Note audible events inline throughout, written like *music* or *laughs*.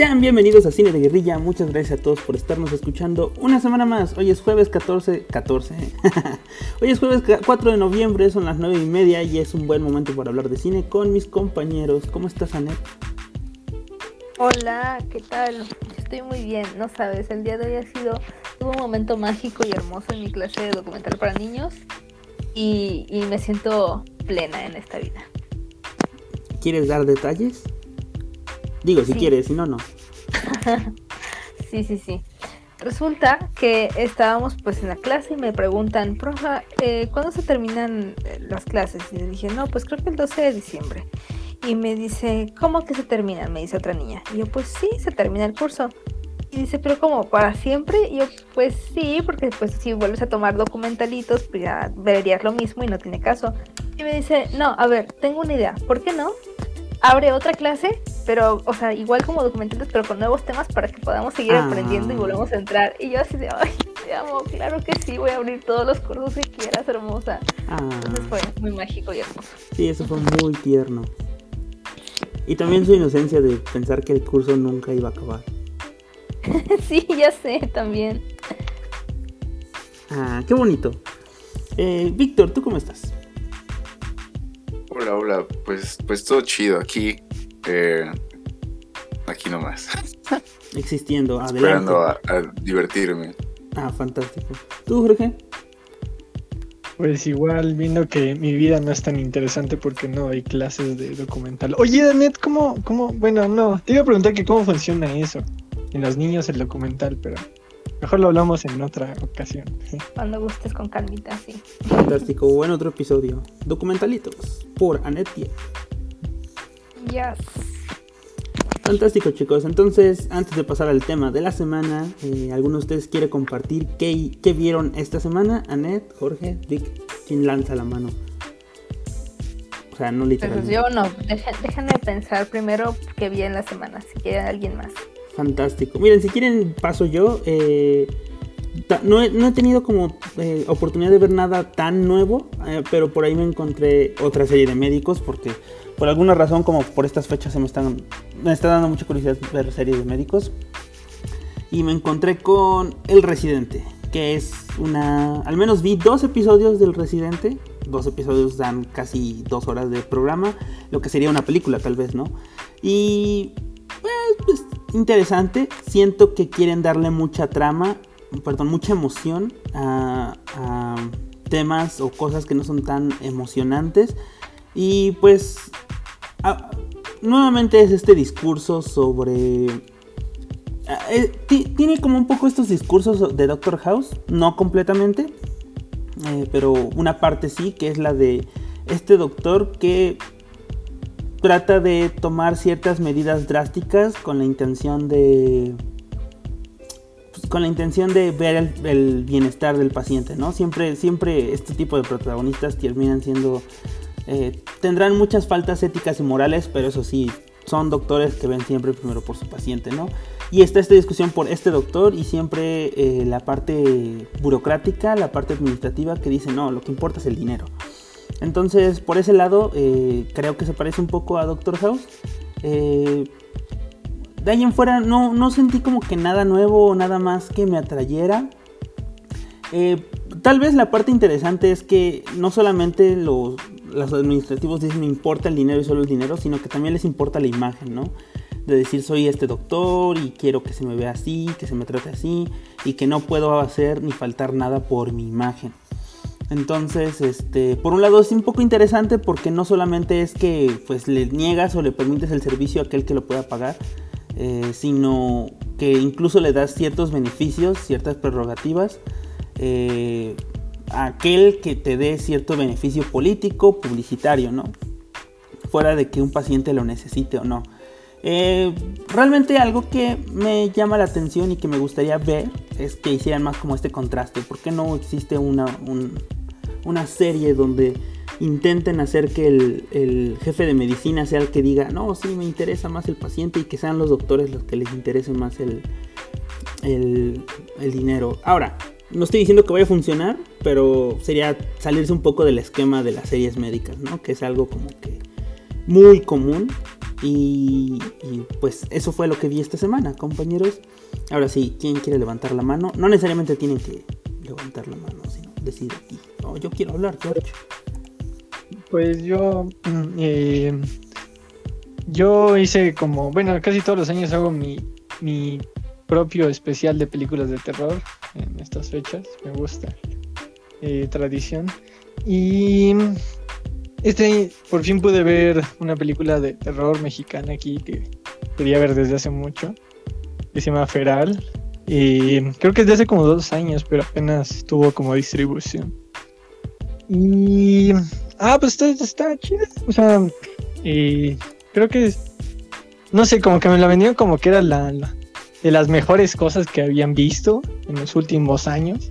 Sean bienvenidos a Cine de Guerrilla, muchas gracias a todos por estarnos escuchando una semana más. Hoy es jueves 14, 14. *laughs* Hoy es jueves 4 de noviembre, son las 9 y media y es un buen momento para hablar de cine con mis compañeros. ¿Cómo estás, Anet? Hola, ¿qué tal? Estoy muy bien, no sabes, el día de hoy ha sido un momento mágico y hermoso en mi clase de documental para niños y, y me siento plena en esta vida. ¿Quieres dar detalles? Digo, si quieres, si no, no. *laughs* sí, sí, sí. Resulta que estábamos pues en la clase y me preguntan, profa, eh, ¿cuándo se terminan eh, las clases? Y le dije, no, pues creo que el 12 de diciembre. Y me dice, ¿cómo que se terminan? Me dice otra niña. Y yo, pues sí, se termina el curso. Y dice, pero como para siempre. Y yo, pues sí, porque pues si vuelves a tomar documentalitos, pues ya verías lo mismo y no tiene caso. Y me dice, no, a ver, tengo una idea. ¿Por qué no? Abre otra clase, pero, o sea, igual como documentales, pero con nuevos temas para que podamos seguir Ah. aprendiendo y volvamos a entrar. Y yo así de, ay, te amo, claro que sí, voy a abrir todos los cursos que quieras, hermosa. Entonces Ah, fue muy mágico y hermoso. sí, eso fue muy tierno. Y también su inocencia de pensar que el curso nunca iba a acabar. *laughs* sí, ya sé, también. Ah, qué bonito. Eh, Víctor, ¿tú cómo estás? Hola, hola, pues, pues todo chido aquí, eh, aquí nomás, *laughs* Existiendo, adelante. esperando a, a divertirme. Ah, fantástico. ¿Tú, Jorge? Pues igual, viendo que mi vida no es tan interesante porque no hay clases de documental. Oye, Danet, ¿cómo, cómo? Bueno, no, te iba a preguntar que cómo funciona eso. En los niños el documental, pero mejor lo hablamos en otra ocasión. Cuando gustes con calmita, sí. Fantástico. *laughs* Buen otro episodio. Documentalitos por Anetia. Ya. Fantástico, chicos. Entonces, antes de pasar al tema de la semana, eh, ¿alguno de ustedes quiere compartir qué, qué vieron esta semana? Anet, Jorge, Vic, ¿quién lanza la mano? O sea, no Pues literalmente. yo no, Deja- déjenme pensar primero qué vi en la semana, si quiere alguien más. Fantástico. Miren, si quieren, paso yo. eh, no, he, no he tenido como eh, oportunidad de ver nada tan nuevo, eh, pero por ahí me encontré otra serie de médicos porque por alguna razón, como por estas fechas, se me están me está dando mucha curiosidad ver series de médicos. Y me encontré con El Residente, que es una... Al menos vi dos episodios del Residente. Dos episodios dan casi dos horas de programa, lo que sería una película tal vez, ¿no? Y pues, interesante. Siento que quieren darle mucha trama, perdón, mucha emoción a, a temas o cosas que no son tan emocionantes. Y pues, nuevamente es este discurso sobre... eh, ti- tiene como un poco estos discursos de Doctor House, no completamente, eh, pero una parte sí, que es la de este doctor que trata de tomar ciertas medidas drásticas con la intención de pues, con la intención de ver el, el bienestar del paciente, ¿no? Siempre, siempre este tipo de protagonistas terminan siendo eh, tendrán muchas faltas éticas y morales, pero eso sí, son doctores que ven siempre primero por su paciente, ¿no? Y está esta discusión por este doctor y siempre eh, la parte burocrática, la parte administrativa que dice, no, lo que importa es el dinero. Entonces, por ese lado, eh, creo que se parece un poco a Doctor House. Eh, de ahí en fuera, no, no sentí como que nada nuevo o nada más que me atrayera. Eh, tal vez la parte interesante es que no solamente los, los administrativos dicen importa el dinero y solo el dinero, sino que también les importa la imagen, ¿no? De decir soy este doctor y quiero que se me vea así, que se me trate así y que no puedo hacer ni faltar nada por mi imagen. Entonces, este, por un lado es un poco interesante porque no solamente es que pues le niegas o le permites el servicio a aquel que lo pueda pagar, eh, sino que incluso le das ciertos beneficios, ciertas prerrogativas eh, a aquel que te dé cierto beneficio político, publicitario, ¿no? Fuera de que un paciente lo necesite o no. Eh, realmente algo que me llama la atención y que me gustaría ver es que hicieran más como este contraste. ¿Por qué no existe una, un- una serie donde intenten hacer que el, jefe de medicina sea el que diga, no, sí, me interesa más el paciente y que sean los doctores los que les interese más el, el, el dinero? Ahora, no estoy diciendo que vaya a funcionar, pero sería salirse un poco del esquema de las series médicas, ¿no? Que es algo como que muy común Y, y, pues eso fue lo que vi esta semana, compañeros. Ahora sí, ¿quién quiere levantar la mano? No necesariamente tienen que levantar la mano, sino decir aquí. Oh, yo quiero hablar, George. Pues yo. mm, eh, yo hice como. Bueno, casi todos los años hago mi, mi propio especial de películas de terror en estas fechas. Me gusta. eh, tradición. Y. Este, por fin pude ver una película de terror mexicana aquí que quería ver desde hace mucho. Que se llama Feral. Y creo que es de hace como dos años, pero apenas tuvo como distribución. Y. Ah, pues está, está chida. O sea, creo que. No sé, como que me la vendieron como que era la, de las mejores cosas que habían visto en los últimos años.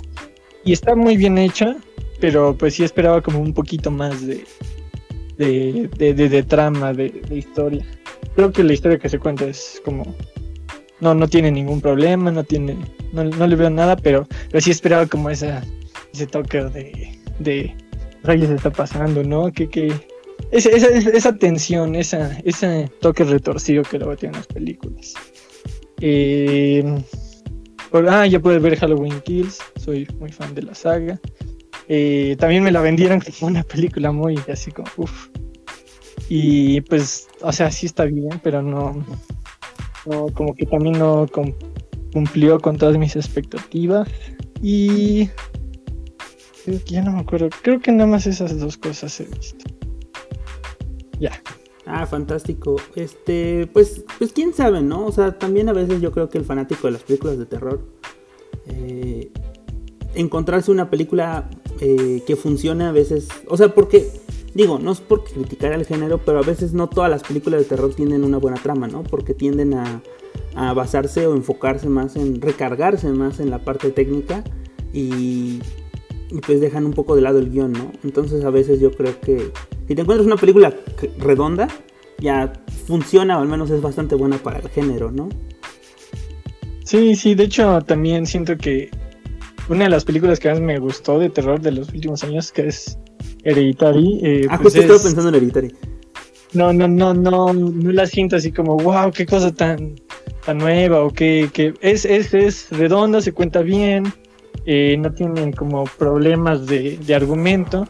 Y está muy bien hecha, pero pues sí esperaba como un poquito más de. de, de, de- trama, de historia. Creo que la historia que se cuenta es como. No, no tiene ningún problema, no tiene. No, no le veo nada, pero, pero sí esperaba como ese toque de. de rayos está pasando, ¿no? Que, que esa, esa, esa tensión, esa, ese toque retorcido que luego tienen las películas. Eh, por- ah, ya puedes ver Halloween Kills, soy muy fan de la saga. Eh, también me la vendieron como una película muy así como, uff. Y pues, o sea, sí está bien, pero no, no como que también no cum- cumplió con todas mis expectativas. Y creo que ya no me acuerdo, creo que nada más esas dos cosas he visto. Ya. Ah, fantástico. Este, pues, pues quién sabe, ¿no? O sea, también a veces yo creo que el fanático de las películas de terror, eh, encontrarse una película eh, que funcione a veces, o sea, porque, digo, no es por criticar al género, pero a veces no todas las películas de terror tienen una buena trama, ¿no? Porque tienden a, basarse o enfocarse más en, recargarse más en la parte técnica y, y pues dejan un poco de lado el guion, ¿no? Entonces a veces yo creo que si te encuentras una película redonda, ya funciona o al menos es bastante buena para el género, ¿no? Sí, sí, de hecho también siento que una de las películas que más me gustó de terror de los últimos años, que es Hereditary, eh, Ah, pues justo estaba es- pensando en Hereditary. no, no, no, no, no la siento así como, wow, qué cosa tan, tan nueva, o que, que es, es, es redonda, se cuenta bien, eh, no tiene como problemas de, de argumento,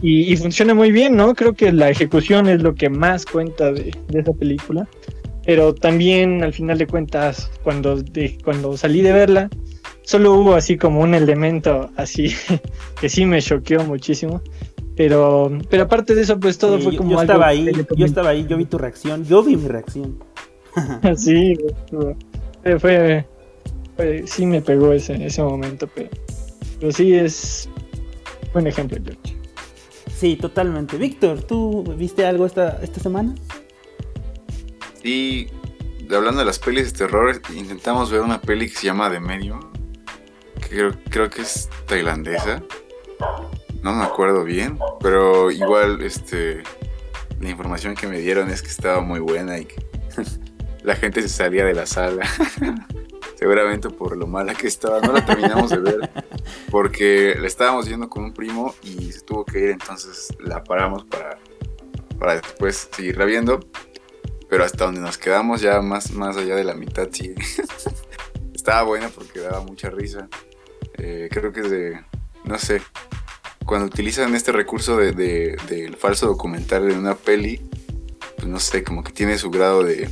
y, y funciona muy bien, ¿no? Creo que la ejecución es lo que más cuenta de, de esa película, pero también al final de cuentas, cuando, de, cuando salí de verla, solo hubo así como un elemento así *laughs* que sí me choqueó muchísimo. Pero, pero aparte de eso, pues todo Sí, fue yo- como yo algo estaba ahí, yo estaba ahí, yo vi tu reacción, yo vi mi reacción. *laughs* Sí, fue, fue- fue- sí me pegó ese, ese momento, pero, pero sí es buen ejemplo, George. Sí, totalmente. Víctor, ¿tú viste algo esta, esta semana? Y hablando de las pelis de terror, intentamos ver una peli que se llama The Medium, creo, creo que es tailandesa. No me acuerdo bien, pero igual este la información que me dieron es que estaba muy buena y que *laughs* la gente se salía de la sala. *laughs* Seguramente por lo mala que estaba. No la terminamos de ver porque la estábamos viendo con un primo y se tuvo que ir, entonces la paramos para, para después seguirla viendo. Pero hasta donde nos quedamos ya más, más allá de la mitad, sí. *laughs* Estaba buena porque daba mucha risa. Eh, creo que es de, no sé, cuando utilizan este recurso de, de- del falso documental en una peli, pues no sé, como que tiene su grado de,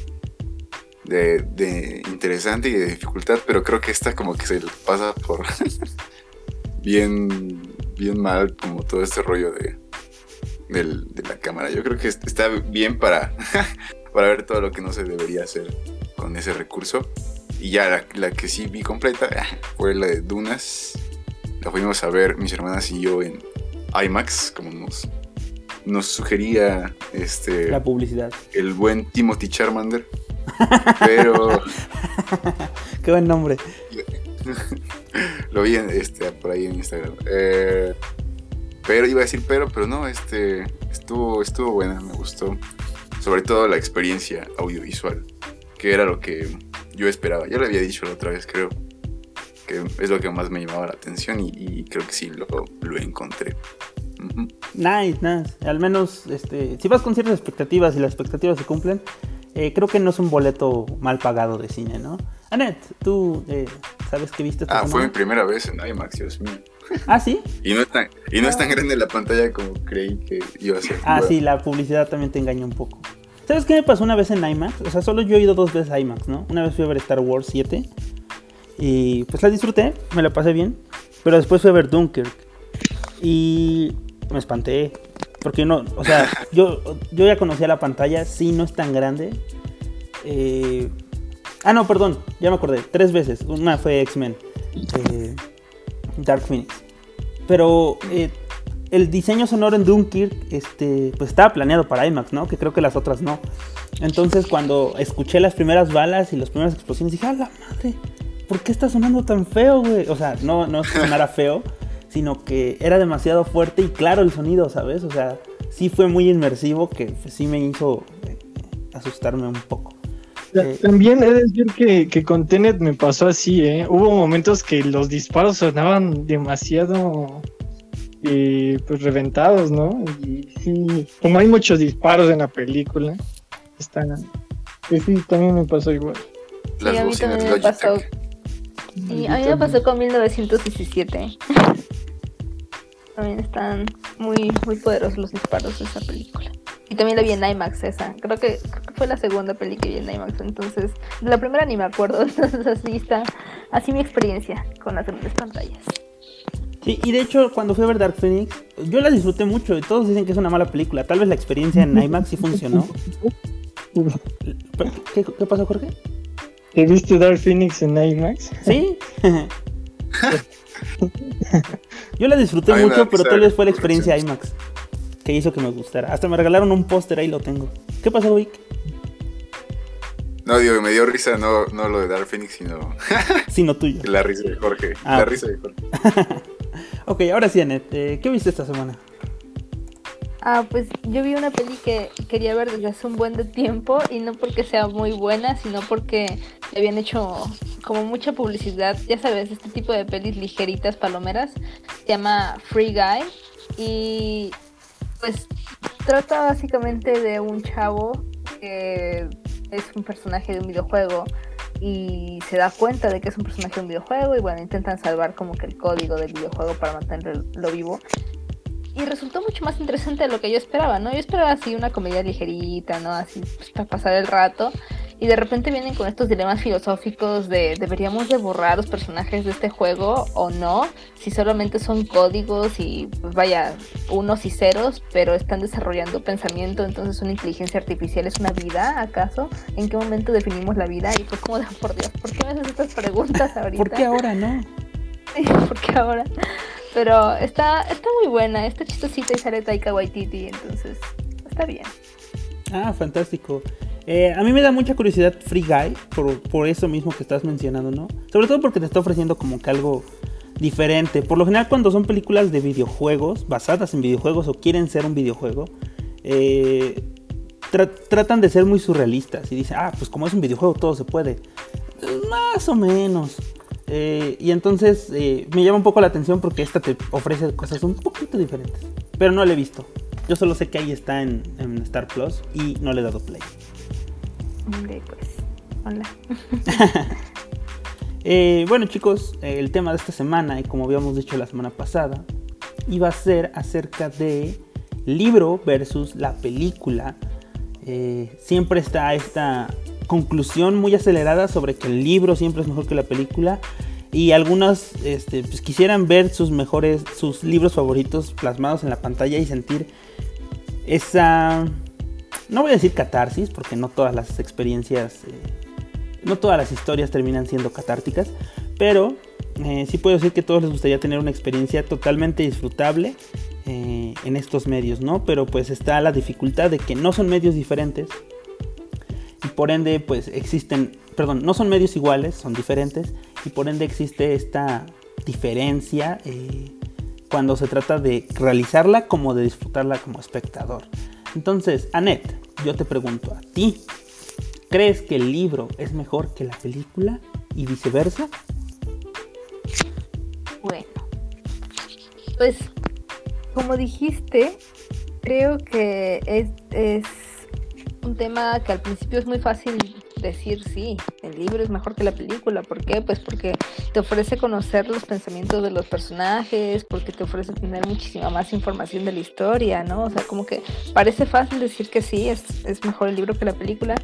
de, de interesante y de dificultad, pero creo que esta como que se pasa por *laughs* bien, bien mal como todo este rollo de, del- de la cámara. Yo creo que está bien para, *laughs* para ver todo lo que no se debería hacer con ese recurso. Y ya la, la que sí vi completa fue la de Dunas. La fuimos a ver mis hermanas y yo en IMAX, como nos, nos sugería este La publicidad. el buen Timothy Charmander. *laughs* Pero *laughs* Qué buen nombre. *laughs* lo vi en, este, por ahí en Instagram. Eh, pero iba a decir pero, pero no, este estuvo, estuvo buena, me gustó. Sobre todo la experiencia audiovisual, que era lo que yo esperaba. Ya lo había dicho la otra vez, creo. Que es lo que más me llamaba la atención y, y creo que sí lo, lo encontré. Nice, nice. Al menos, este, si vas con ciertas expectativas y las expectativas se cumplen, eh, creo que no es un boleto mal pagado de cine, ¿no? Anet, tú eh, sabes que viste Ah, fue mi semana? primera vez en IMAX, Dios mío. Ah, sí. *laughs* Y no es tan, y no es tan grande la pantalla como creí que iba a ser. Ah, Bueno, sí, la publicidad también te engaña un poco. ¿Sabes qué me pasó una vez en IMAX? O sea, solo yo he ido dos veces a IMAX, ¿no? Una vez fui a ver Star Wars 7 y pues la disfruté, me la pasé bien. Pero después fui a ver Dunkirk y me espanté. Porque no, o sea, *laughs* yo, yo ya conocía la pantalla, sí, no es tan grande. Eh, ah, no, perdón, ya me acordé, tres veces. Una fue X-Men, eh, Dark Phoenix. Pero eh, el diseño sonoro en Dunkirk este, pues estaba planeado para IMAX, ¿no? Que creo que las otras no. Entonces cuando escuché las primeras balas y las primeras explosiones dije, ¡a la madre! ¿Por qué está sonando tan feo, güey? O sea, no, no es que sonara *laughs* feo, sino que era demasiado fuerte y claro el sonido, ¿sabes? O sea, sí fue muy inmersivo que pues, sí me hizo eh, asustarme un poco. Eh, También he de decir que, que con Tenet me pasó así, ¿eh? Hubo momentos que los disparos sonaban demasiado eh, pues reventados, ¿no? Y sí, como hay muchos disparos en la película, están... Pues sí, también me pasó igual. Las sí, a mí también me pasó. Y a mí me pasó con 1917. También están muy, muy poderosos los disparos de esa película. Y también la vi en IMAX esa. Creo que, creo que fue la segunda peli que vi en IMAX. Entonces, de la primera ni me acuerdo. *laughs* Entonces así está. Así mi experiencia con las grandes pantallas. Sí, y de hecho, cuando fui a ver Dark Phoenix, yo la disfruté mucho y todos dicen que es una mala película. Tal vez la experiencia en IMAX sí funcionó. *laughs* ¿Qué, qué pasó, Jorge? ¿Te viste Dark Phoenix en IMAX? ¿Sí? *laughs* yo la disfruté mucho, pero tal vez fue la experiencia. IMAX que hizo que me gustara. Hasta me regalaron un póster, ahí lo tengo. ¿Qué pasó, Vic? No, digo, me dio risa no, no lo de Dark Phoenix, sino Sino tuyo. *laughs* la risa de Jorge. Ah. La risa de Jorge. Ok, ahora sí, Anet, eh, ¿qué viste esta semana? Ah, pues yo vi una peli que quería ver desde hace un buen de tiempo y no porque sea muy buena, sino porque le habían hecho como mucha publicidad. Ya sabes, este tipo de pelis ligeritas, palomeras, se llama Free Guy y pues trata básicamente de un chavo que es un personaje de un videojuego y se da cuenta de que es un personaje de un videojuego y bueno, intentan salvar como que el código del videojuego para mantenerlo vivo. Y resultó mucho más interesante de lo que yo esperaba, ¿no? Yo esperaba así una comedia ligerita, ¿no? Así pues, para pasar el rato. Y de repente vienen con estos dilemas filosóficos de ¿deberíamos de borrar los personajes de este juego o no? Si solamente son códigos y pues vaya, unos y ceros, pero están desarrollando pensamiento, entonces una inteligencia artificial es una vida, ¿acaso? ¿En qué momento definimos la vida? Y fue como de, por Dios, ¿por qué me haces estas preguntas ahorita? ¿Por qué ahora no? *laughs* Sí, porque ahora. Pero está, está muy buena, está chistosita y sale Taika Waititi, entonces está bien. Ah, fantástico. Eh, a mí me da mucha curiosidad Free Guy, por, por eso mismo que estás mencionando, ¿no? Sobre todo porque te está ofreciendo como que algo diferente. Por lo general cuando son películas de videojuegos, basadas en videojuegos o quieren ser un videojuego, eh, tra- tratan de ser muy surrealistas y dicen, ah, pues como es un videojuego todo se puede. Más o menos. Eh, y entonces me llama un poco la atención porque esta te ofrece cosas un poquito diferentes. Pero no la he visto. Yo solo sé que ahí está en Star Plus y no le he dado play. Ok, pues, hola. *laughs* Eh, bueno chicos, el tema de esta semana, y como habíamos dicho la semana pasada, iba a ser acerca de libro versus la película. Eh, siempre está esta conclusión muy acelerada sobre que el libro siempre es mejor que la película. Y algunos este, pues, quisieran ver sus mejores, sus libros favoritos plasmados en la pantalla y sentir esa, no voy a decir catarsis, porque no todas las experiencias, eh, no todas las historias terminan siendo catárticas, pero eh, sí puedo decir que a todos les gustaría tener una experiencia totalmente disfrutable eh, en estos medios, ¿no? Pero pues está la dificultad de que no son medios diferentes y por ende pues existen, perdón, no son medios iguales, son diferentes y por ende existe esta diferencia cuando se trata de realizarla como de disfrutarla como espectador. Entonces, Annette, yo te pregunto a ti, ¿crees que el libro es mejor que la película y viceversa? Bueno, pues como dijiste, creo que es, es un tema que al principio es muy fácil decir sí, el libro es mejor que la película. ¿Por qué? Pues porque te ofrece conocer los pensamientos de los personajes, porque te ofrece tener muchísima más información de la historia, ¿no? O sea, como que parece fácil decir que sí, es, es mejor el libro que la película.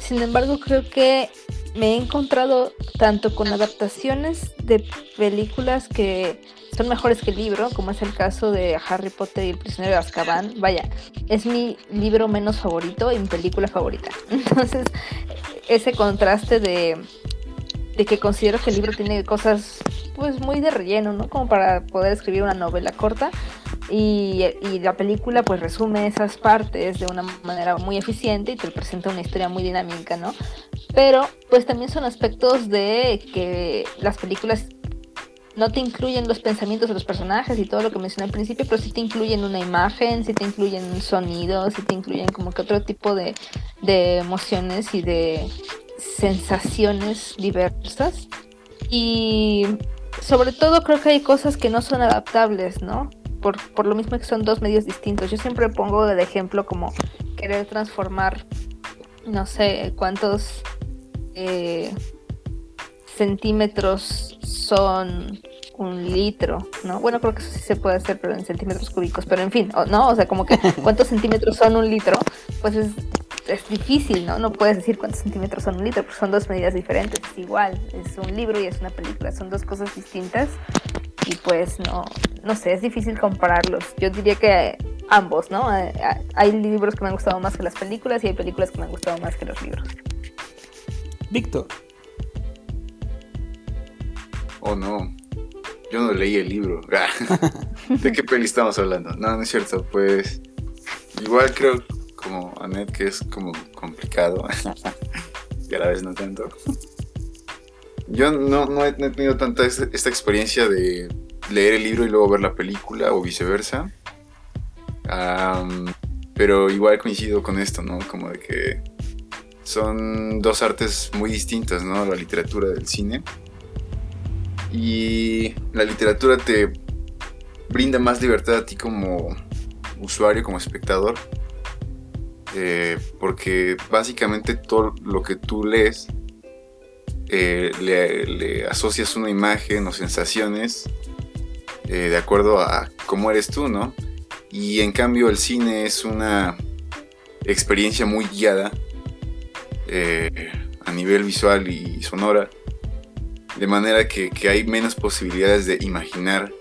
Sin embargo, creo que me he encontrado tanto con adaptaciones de películas que son mejores que el libro, como es el caso de Harry Potter y el prisionero de Azkaban. Vaya, es mi libro menos favorito y mi película favorita. *laughs* Entonces, ese contraste de, de que considero que el libro tiene cosas pues muy de relleno, ¿no? Como para poder escribir una novela corta. Y, y, la película pues resume esas partes de una manera muy eficiente y te presenta una historia muy dinámica, ¿no? Pero pues también son aspectos de que las películas no te incluyen los pensamientos de los personajes y todo lo que mencioné al principio, pero sí te incluyen una imagen, sí te incluyen sonidos, sí te incluyen como que otro tipo de, de emociones y de sensaciones diversas. Y sobre todo creo que hay cosas que no son adaptables, ¿no? Por, por lo mismo que son dos medios distintos. Yo siempre pongo de ejemplo como querer transformar, no sé, cuántos eh, centímetros son un litro, ¿no? Bueno, creo que eso sí se puede hacer, pero en centímetros cúbicos, pero en fin, ¿no? O sea, como que *laughs* cuántos centímetros son un litro, pues es, es difícil, ¿no? No puedes decir cuántos centímetros son un litro, porque son dos medidas diferentes, es igual, es un libro y es una película, son dos cosas distintas y pues no, no sé, es difícil compararlos. Yo diría que ambos, ¿no? Hay libros que me han gustado más que las películas y hay películas que me han gustado más que los libros. Víctor. Oh no, yo no leí el libro. *laughs* ¿De qué peli estamos hablando? No, no es cierto, pues igual creo como Annette que es como complicado *laughs* y a la vez no tanto. Yo no, no, he, tenido tanta esta experiencia de leer el libro y luego ver la película o viceversa. pero igual coincido con esto, ¿no? Como de que son dos artes muy distintas, ¿no? La literatura del cine. Y la literatura te brinda más libertad a ti como usuario, como espectador. Eh, porque básicamente todo lo que tú lees eh, le, asocias una imagen o sensaciones eh, de acuerdo a cómo eres tú, ¿no? Y en cambio el cine es una experiencia muy guiada a nivel visual y sonora de manera que, hay menos posibilidades de imaginar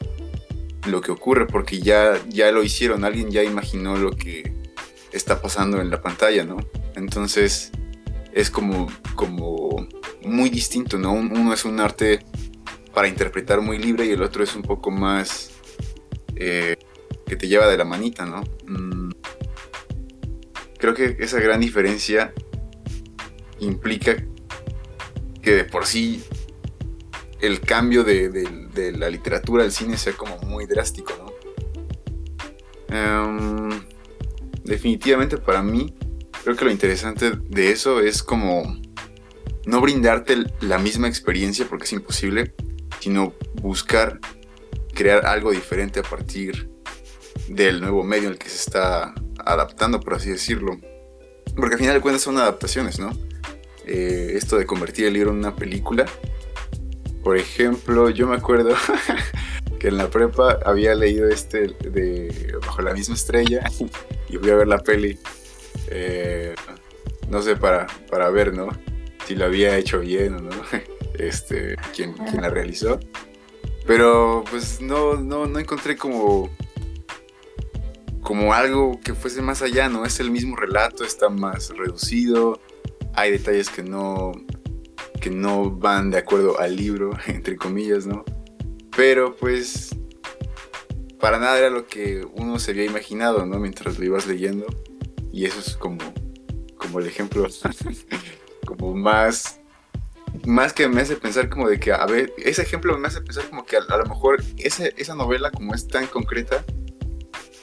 lo que ocurre, porque ya, ya lo hicieron, alguien ya imaginó lo que está pasando en la pantalla, ¿no? Entonces es como, como muy distinto, ¿no? Uno es un arte para interpretar muy libre y el otro es un poco más eh, que te lleva de la manita, ¿no? Mm. Creo que esa gran diferencia implica que de por sí el cambio de, la literatura al cine sea como muy drástico, ¿no? Em, definitivamente para mí, creo que lo interesante de eso es como no brindarte la misma experiencia porque es imposible, sino buscar crear algo diferente a partir del nuevo medio el que se está adaptando, por así decirlo. Porque al final de cuentas son adaptaciones, ¿no? Eh, esto de convertir el libro en una película por ejemplo, yo me acuerdo *laughs* que en la prepa había leído este de Bajo la misma estrella y fui a ver la peli. Eh, no sé, para, para ver, ¿no? Si lo había hecho bien o no. *laughs* Este, quién, la realizó. Pero pues no, no, no encontré como como algo que fuese más allá, ¿no? Es el mismo relato, está más reducido, hay detalles que no, que no van de acuerdo al libro, *laughs* entre comillas, ¿no? Pero pues para nada era lo que uno se había imaginado, ¿no? Mientras lo ibas leyendo. Y eso es como, como el ejemplo, *laughs* como más, más que me hace pensar como de que, a ver, ese ejemplo me hace pensar como que a, lo mejor esa, esa novela como es tan concreta,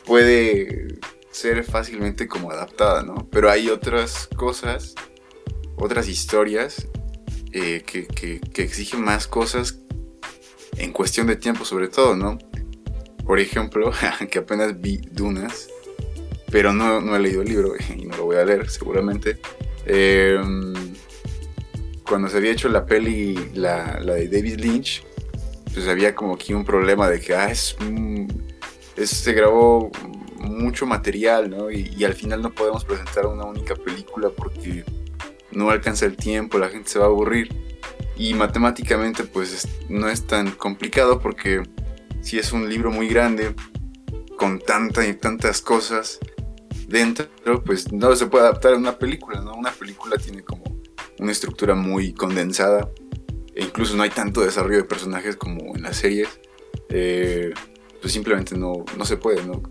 puede ser fácilmente como adaptada, ¿no? Pero hay otras cosas, otras historias eh, que, que, que, exige más cosas en cuestión de tiempo sobre todo, ¿no? por ejemplo, *laughs* que apenas vi Dunas, pero no, no he leído el libro *laughs* y no lo voy a leer seguramente. Em, cuando se había hecho la peli, la, la, de David Lynch, pues había como aquí un problema de que ah, es, se grabó mucho material, ¿no? Y, y, al final no podemos presentar una única película porque no alcanza el tiempo, la gente se va a aburrir. Y matemáticamente pues no es tan complicado porque si es un libro muy grande, con tantas y tantas cosas dentro, pues no se puede adaptar a una película, ¿no? Una película tiene como una estructura muy condensada e incluso no hay tanto desarrollo de personajes como en las series. Eh, pues simplemente no, no se puede, ¿no?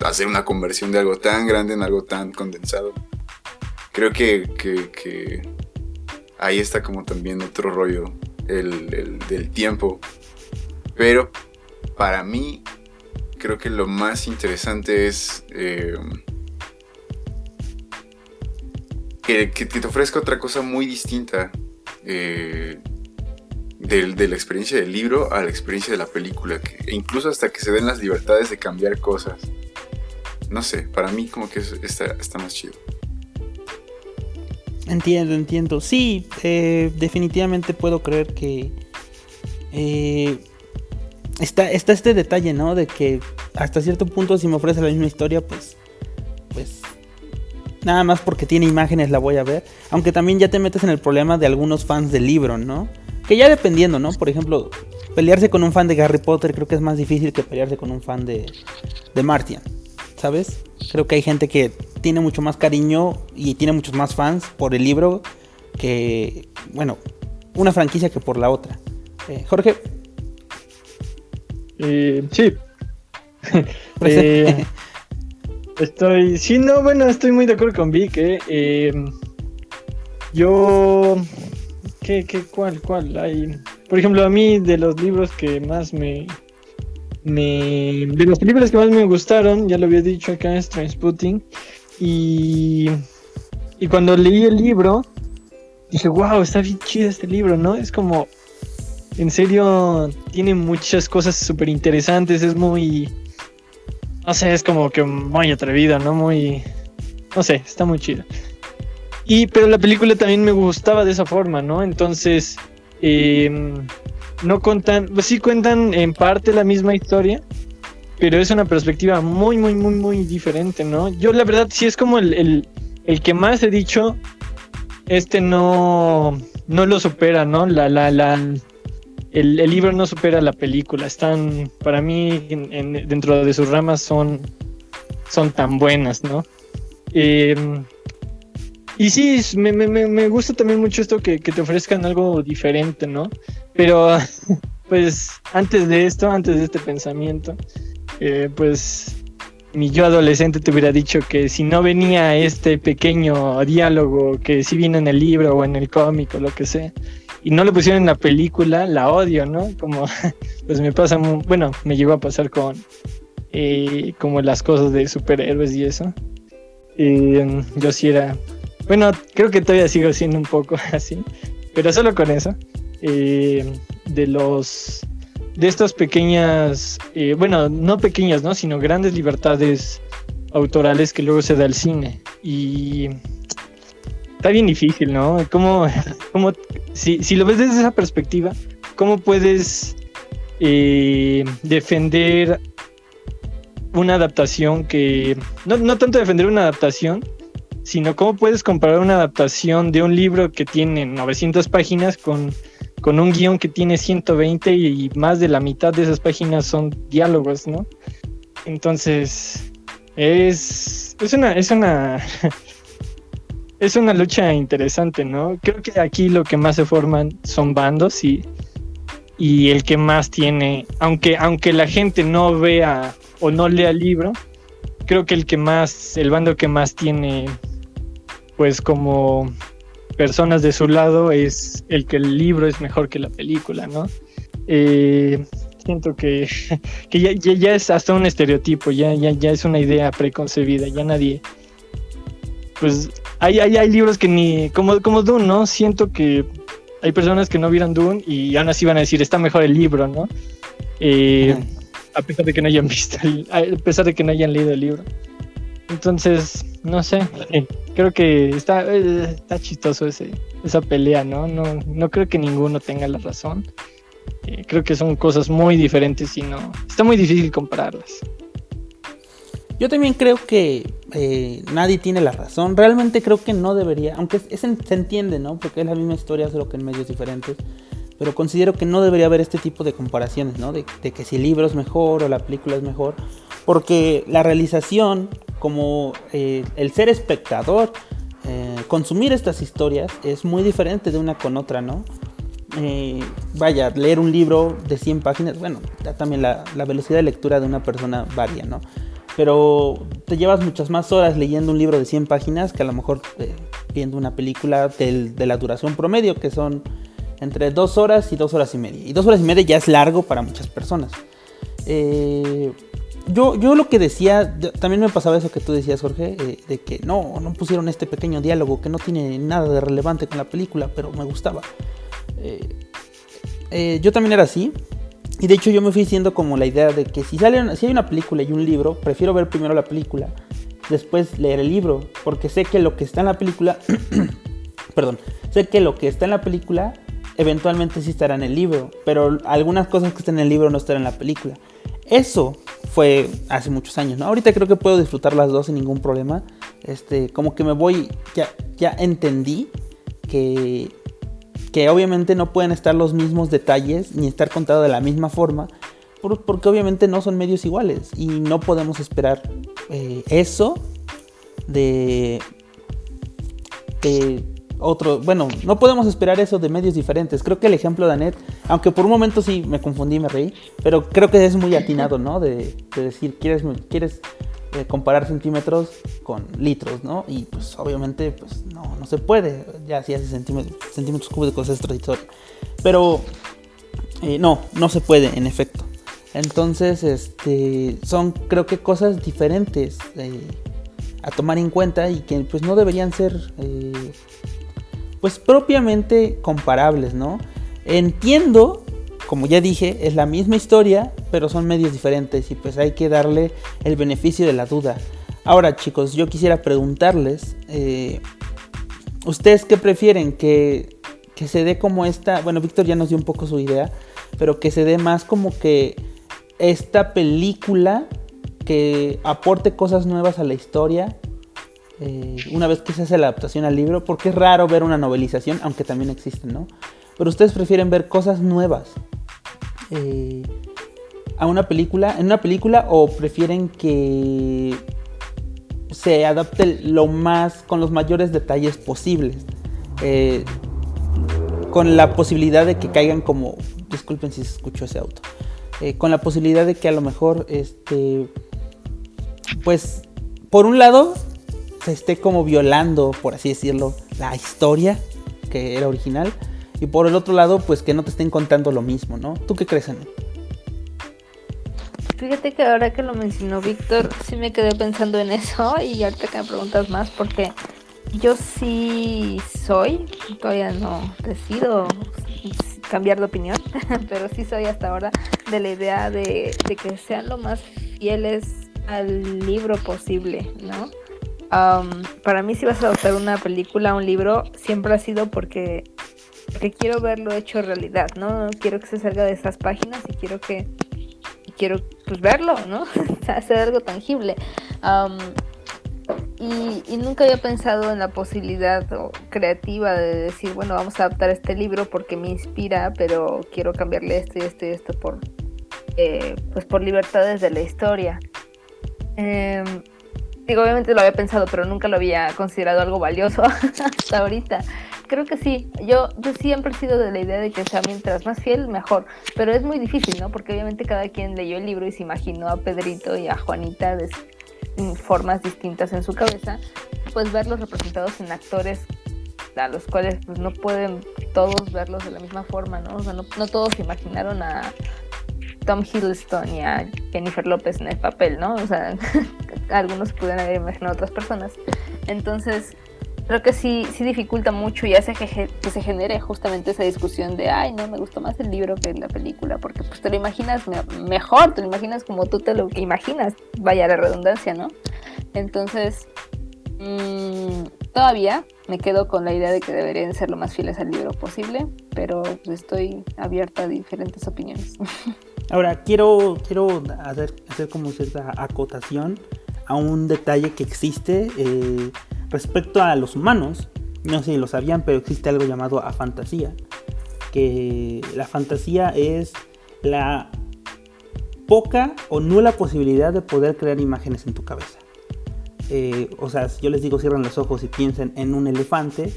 Hacer una conversión de algo tan grande en algo tan condensado. Creo que, que, ahí está como también otro rollo el, del tiempo pero para mí, creo que lo más interesante es eh, que, te ofrezca otra cosa muy distinta eh, de, la experiencia del libro a la experiencia de la película. e incluso hasta que se den las libertades de cambiar cosas. No sé, para mí como que está, está más chido. Entiendo, entiendo. Sí, eh, definitivamente puedo creer que está, está este detalle, ¿no? De que hasta cierto punto si me ofrece la misma historia, pues, pues, nada más porque tiene imágenes la voy a ver. Aunque también ya te metes en el problema de algunos fans del libro, ¿no? Que ya dependiendo, ¿no? Por ejemplo, pelearse con un fan de Harry Potter creo que es más difícil que pelearse con un fan de, de Martian, ¿sabes? Creo que hay gente que tiene mucho más cariño y tiene muchos más fans por el libro que, bueno, una franquicia que por la otra. Eh, Jorge, eh, sí. *laughs* eh, estoy. Sí, no, bueno, estoy muy de acuerdo con Vic. Yo. ¿Qué, qué, cuál, cuál? Hay. Por ejemplo, a mí, de los libros que más me. De los libros que más me gustaron, ya lo había dicho acá, es Transputting. Y. Y cuando leí el libro, dije, wow, está bien chido este libro, ¿no? Es como en serio, tiene muchas cosas súper interesantes. Es muy. No sé, es como que muy atrevido, ¿no? Muy. No sé, está muy chido. Y, pero la película también me gustaba de esa forma, ¿no? Entonces, em, no cuentan, pues sí cuentan en parte la misma historia, pero es una perspectiva muy, muy, muy, muy diferente, ¿no? Yo la verdad sí es como el, el, el que más he dicho, este no, no lo supera, ¿no? La, la, la, el, libro no supera la película. Están, para mí, dentro de sus ramas son, son tan buenas, ¿no? Em, y sí, me, gusta también mucho esto que, te ofrezcan algo diferente, ¿no? Pero, *laughs* pues, antes de esto, antes de este pensamiento, eh, pues, mi yo adolescente te hubiera dicho que si no venía este pequeño diálogo que si viene en el libro o en el cómic o lo que sea, y no lo pusieron en la película, la odio, ¿no? Como, *laughs* pues me pasa, bueno, me llegó a pasar con eh, como las cosas de superhéroes y eso. Eh, yo sí era, bueno, creo que todavía sigo siendo un poco *laughs* así, pero solo con eso. Eh, de los, de estas pequeñas, bueno, no pequeñas, ¿no? Sino grandes libertades autorales que luego se da al cine. Y está bien difícil, ¿no? ¿Cómo, *laughs* cómo si, si lo ves desde esa perspectiva, ¿cómo puedes eh, defender una adaptación que... No, no tanto defender una adaptación, sino cómo puedes comparar una adaptación de un libro que tiene 900 páginas con, con un guion que tiene 120 y, más de la mitad de esas páginas son diálogos, ¿no? Entonces, es, es una, es una, *laughs* es una lucha interesante, ¿no? Creo que aquí lo que más se forman son bandos y, y el que más tiene, aunque, aunque la gente no vea o no lea el libro, creo que el que más, el bando que más tiene, pues como personas de su lado es el que el libro es mejor que la película, ¿no? Eh, siento que, *laughs* que ya, ya, es hasta un estereotipo, ya, ya, ya es una idea preconcebida, ya nadie, pues hay, hay, libros que ni, como, como Dune, ¿no? Siento que hay personas que no vieron Dune y aún así van a decir, está mejor el libro, ¿no? Eh, a pesar de que no hayan *laughs* visto, el- a pesar de que no hayan leído el libro. Entonces, no sé, creo que está, eh, está chistoso ese, esa pelea, ¿no? ¿no? No creo que ninguno tenga la razón. Eh, creo que son cosas muy diferentes y no, está muy difícil compararlas. Yo también creo que eh, nadie tiene la razón. Realmente creo que no debería, aunque es- es- se entiende, ¿no? Porque es la misma historia, solo que en medios diferentes. Pero considero que no debería haber este tipo de comparaciones, ¿no? De, de que si el libro es mejor o la película es mejor. Porque la realización, como eh, el ser espectador, eh, consumir estas historias es muy diferente de una con otra, ¿no? Eh, vaya, leer un libro de 100 páginas, bueno, también la, velocidad de lectura de una persona varía, ¿no? Pero te llevas muchas más horas leyendo un libro de 100 páginas que a lo mejor viendo una película del- de la duración promedio, que son entre 2 horas y 2 horas y media. Y 2 horas y media ya es largo para muchas personas. Eh, yo, yo lo que decía, también me pasaba eso que tú decías, Jorge, eh, de que no, no pusieron este pequeño diálogo que no tiene nada de relevante con la película, pero me gustaba. Eh, eh, yo también era así. Y de hecho yo me fui diciendo como la idea de que si, sale, si hay una película y un libro, prefiero ver primero la película, después leer el libro, porque sé que lo que está en la película, *coughs* perdón, sé que lo que está en la película eventualmente sí estará en el libro, pero algunas cosas que están en el libro no estarán en la película. Eso fue hace muchos años, ¿no? Ahorita creo que puedo disfrutar las dos sin ningún problema. Este, como que me voy, ya, ya entendí que que obviamente no pueden estar los mismos detalles ni estar contado de la misma forma, por- porque obviamente no son medios iguales y no podemos esperar eh, eso de, de otro, bueno, no podemos esperar eso de medios diferentes. Creo que el ejemplo de Anet, aunque por un momento sí me confundí, me reí, pero creo que es muy atinado, ¿no? De, de decir, quieres, quieres eh, comparar centímetros con litros, ¿no? Y pues obviamente pues no, no se puede, ya si hace centímetros, centímetros cúbicos es otra historia. Pero eh, no, no se puede en efecto. Entonces, este, son creo que cosas diferentes eh, a tomar en cuenta y que pues no deberían ser pues propiamente comparables, ¿no? Entiendo, como ya dije, es la misma historia, pero son medios diferentes y pues hay que darle el beneficio de la duda. Ahora chicos, yo quisiera preguntarles, eh, ¿ustedes qué prefieren? Que, que se dé como esta, bueno, Víctor ya nos dio un poco su idea, pero que se dé más como que esta película que aporte cosas nuevas a la historia eh, una vez que se hace la adaptación al libro, porque es raro ver una novelización, aunque también existen, ¿no? Pero ustedes prefieren ver cosas nuevas eh, a una película, en una película, o prefieren que se adapte lo más, con los mayores detalles posibles, eh, con la posibilidad de que caigan como, disculpen si se escuchó ese auto, con la posibilidad de que a lo mejor, este, pues, por un lado, se esté como violando, por así decirlo, la historia que era original. Y por el otro lado, pues que no te estén contando lo mismo, ¿no? ¿Tú qué crees, Ana? Fíjate que ahora que lo mencionó Víctor, sí me quedé pensando en eso *laughs* y ahorita que me preguntas más, porque yo sí soy, todavía no decido cambiar de opinión, *laughs* pero sí soy hasta ahora de la idea de, de que sean lo más fieles al libro posible, ¿no? Um, para mí si vas a adoptar una película, un libro, siempre ha sido porque, quiero verlo hecho realidad, ¿no? Quiero que se salga de esas páginas y quiero que quiero pues verlo, ¿no? *laughs* Hacer algo tangible. Y, nunca había pensado en la posibilidad creativa de decir, bueno, vamos a adaptar este libro porque me inspira, pero quiero cambiarle esto y esto y esto por, eh, pues por libertades de la historia. Eh, digo, obviamente lo había pensado, pero nunca lo había considerado algo valioso *laughs* hasta ahorita. Creo que sí, yo, yo siempre he sido de la idea de que sea mientras más fiel, mejor, pero es muy difícil, ¿no? Porque obviamente cada quien leyó el libro y se imaginó a Pedrito y a Juanita de formas distintas en su cabeza, pues verlos representados en actores a los cuales pues no pueden todos verlos de la misma forma, ¿no? O sea, no, no todos imaginaron a Tom Hiddleston y a Jennifer López en el papel, ¿no? O sea, *laughs* algunos pudieron haber imaginado otras personas. Entonces, creo que sí, sí dificulta mucho y hace que, se genere justamente esa discusión de, ay, no, me gustó más el libro que la película, porque pues te lo imaginas mejor, te lo imaginas como tú te lo imaginas, vaya la redundancia, ¿no? Entonces, mmm, todavía me quedo con la idea de que deberían ser lo más fieles al libro posible, pero estoy abierta a diferentes opiniones. *laughs* Ahora, quiero, quiero hacer, hacer como cierta acotación a un detalle que existe eh, respecto a los humanos. No sé si lo sabían, pero existe algo llamado afantasía. Que la fantasía es la poca o nula posibilidad de poder crear imágenes en tu cabeza. Eh, o sea, si yo les digo cierren los ojos y piensen en un elefante,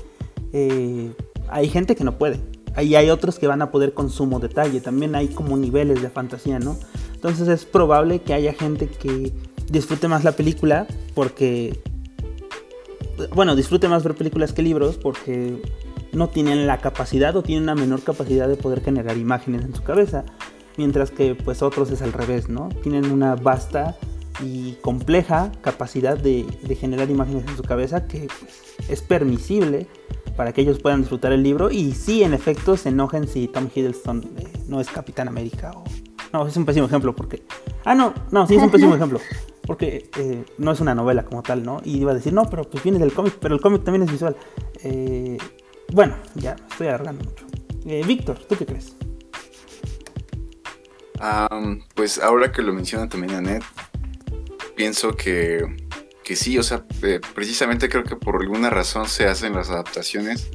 eh, hay gente que no puede. Ahí hay otros que van a poder con sumo detalle. También hay como niveles de fantasía, ¿no? Entonces es probable que haya gente que disfrute más la película porque... Bueno, disfrute más ver películas que libros porque no tienen la capacidad o tienen una menor capacidad de poder generar imágenes en su cabeza. Mientras que pues otros es al revés, ¿no? Tienen una vasta y compleja capacidad de, generar imágenes en su cabeza que pues, es permisible para que ellos puedan disfrutar el libro y sí en efecto se enojen si Tom Hiddleston eh, no es Capitán América o no es un pésimo ejemplo porque ah no no sí es un pésimo *laughs* ejemplo porque eh, no es una novela como tal no y iba a decir no pero pues viene del cómic pero el cómic también es visual. Eh, bueno ya estoy alargando mucho. Víctor tú qué crees pues ahora que lo menciona también Annette pienso que, que sí, o sea, eh, precisamente creo que por alguna razón se hacen las adaptaciones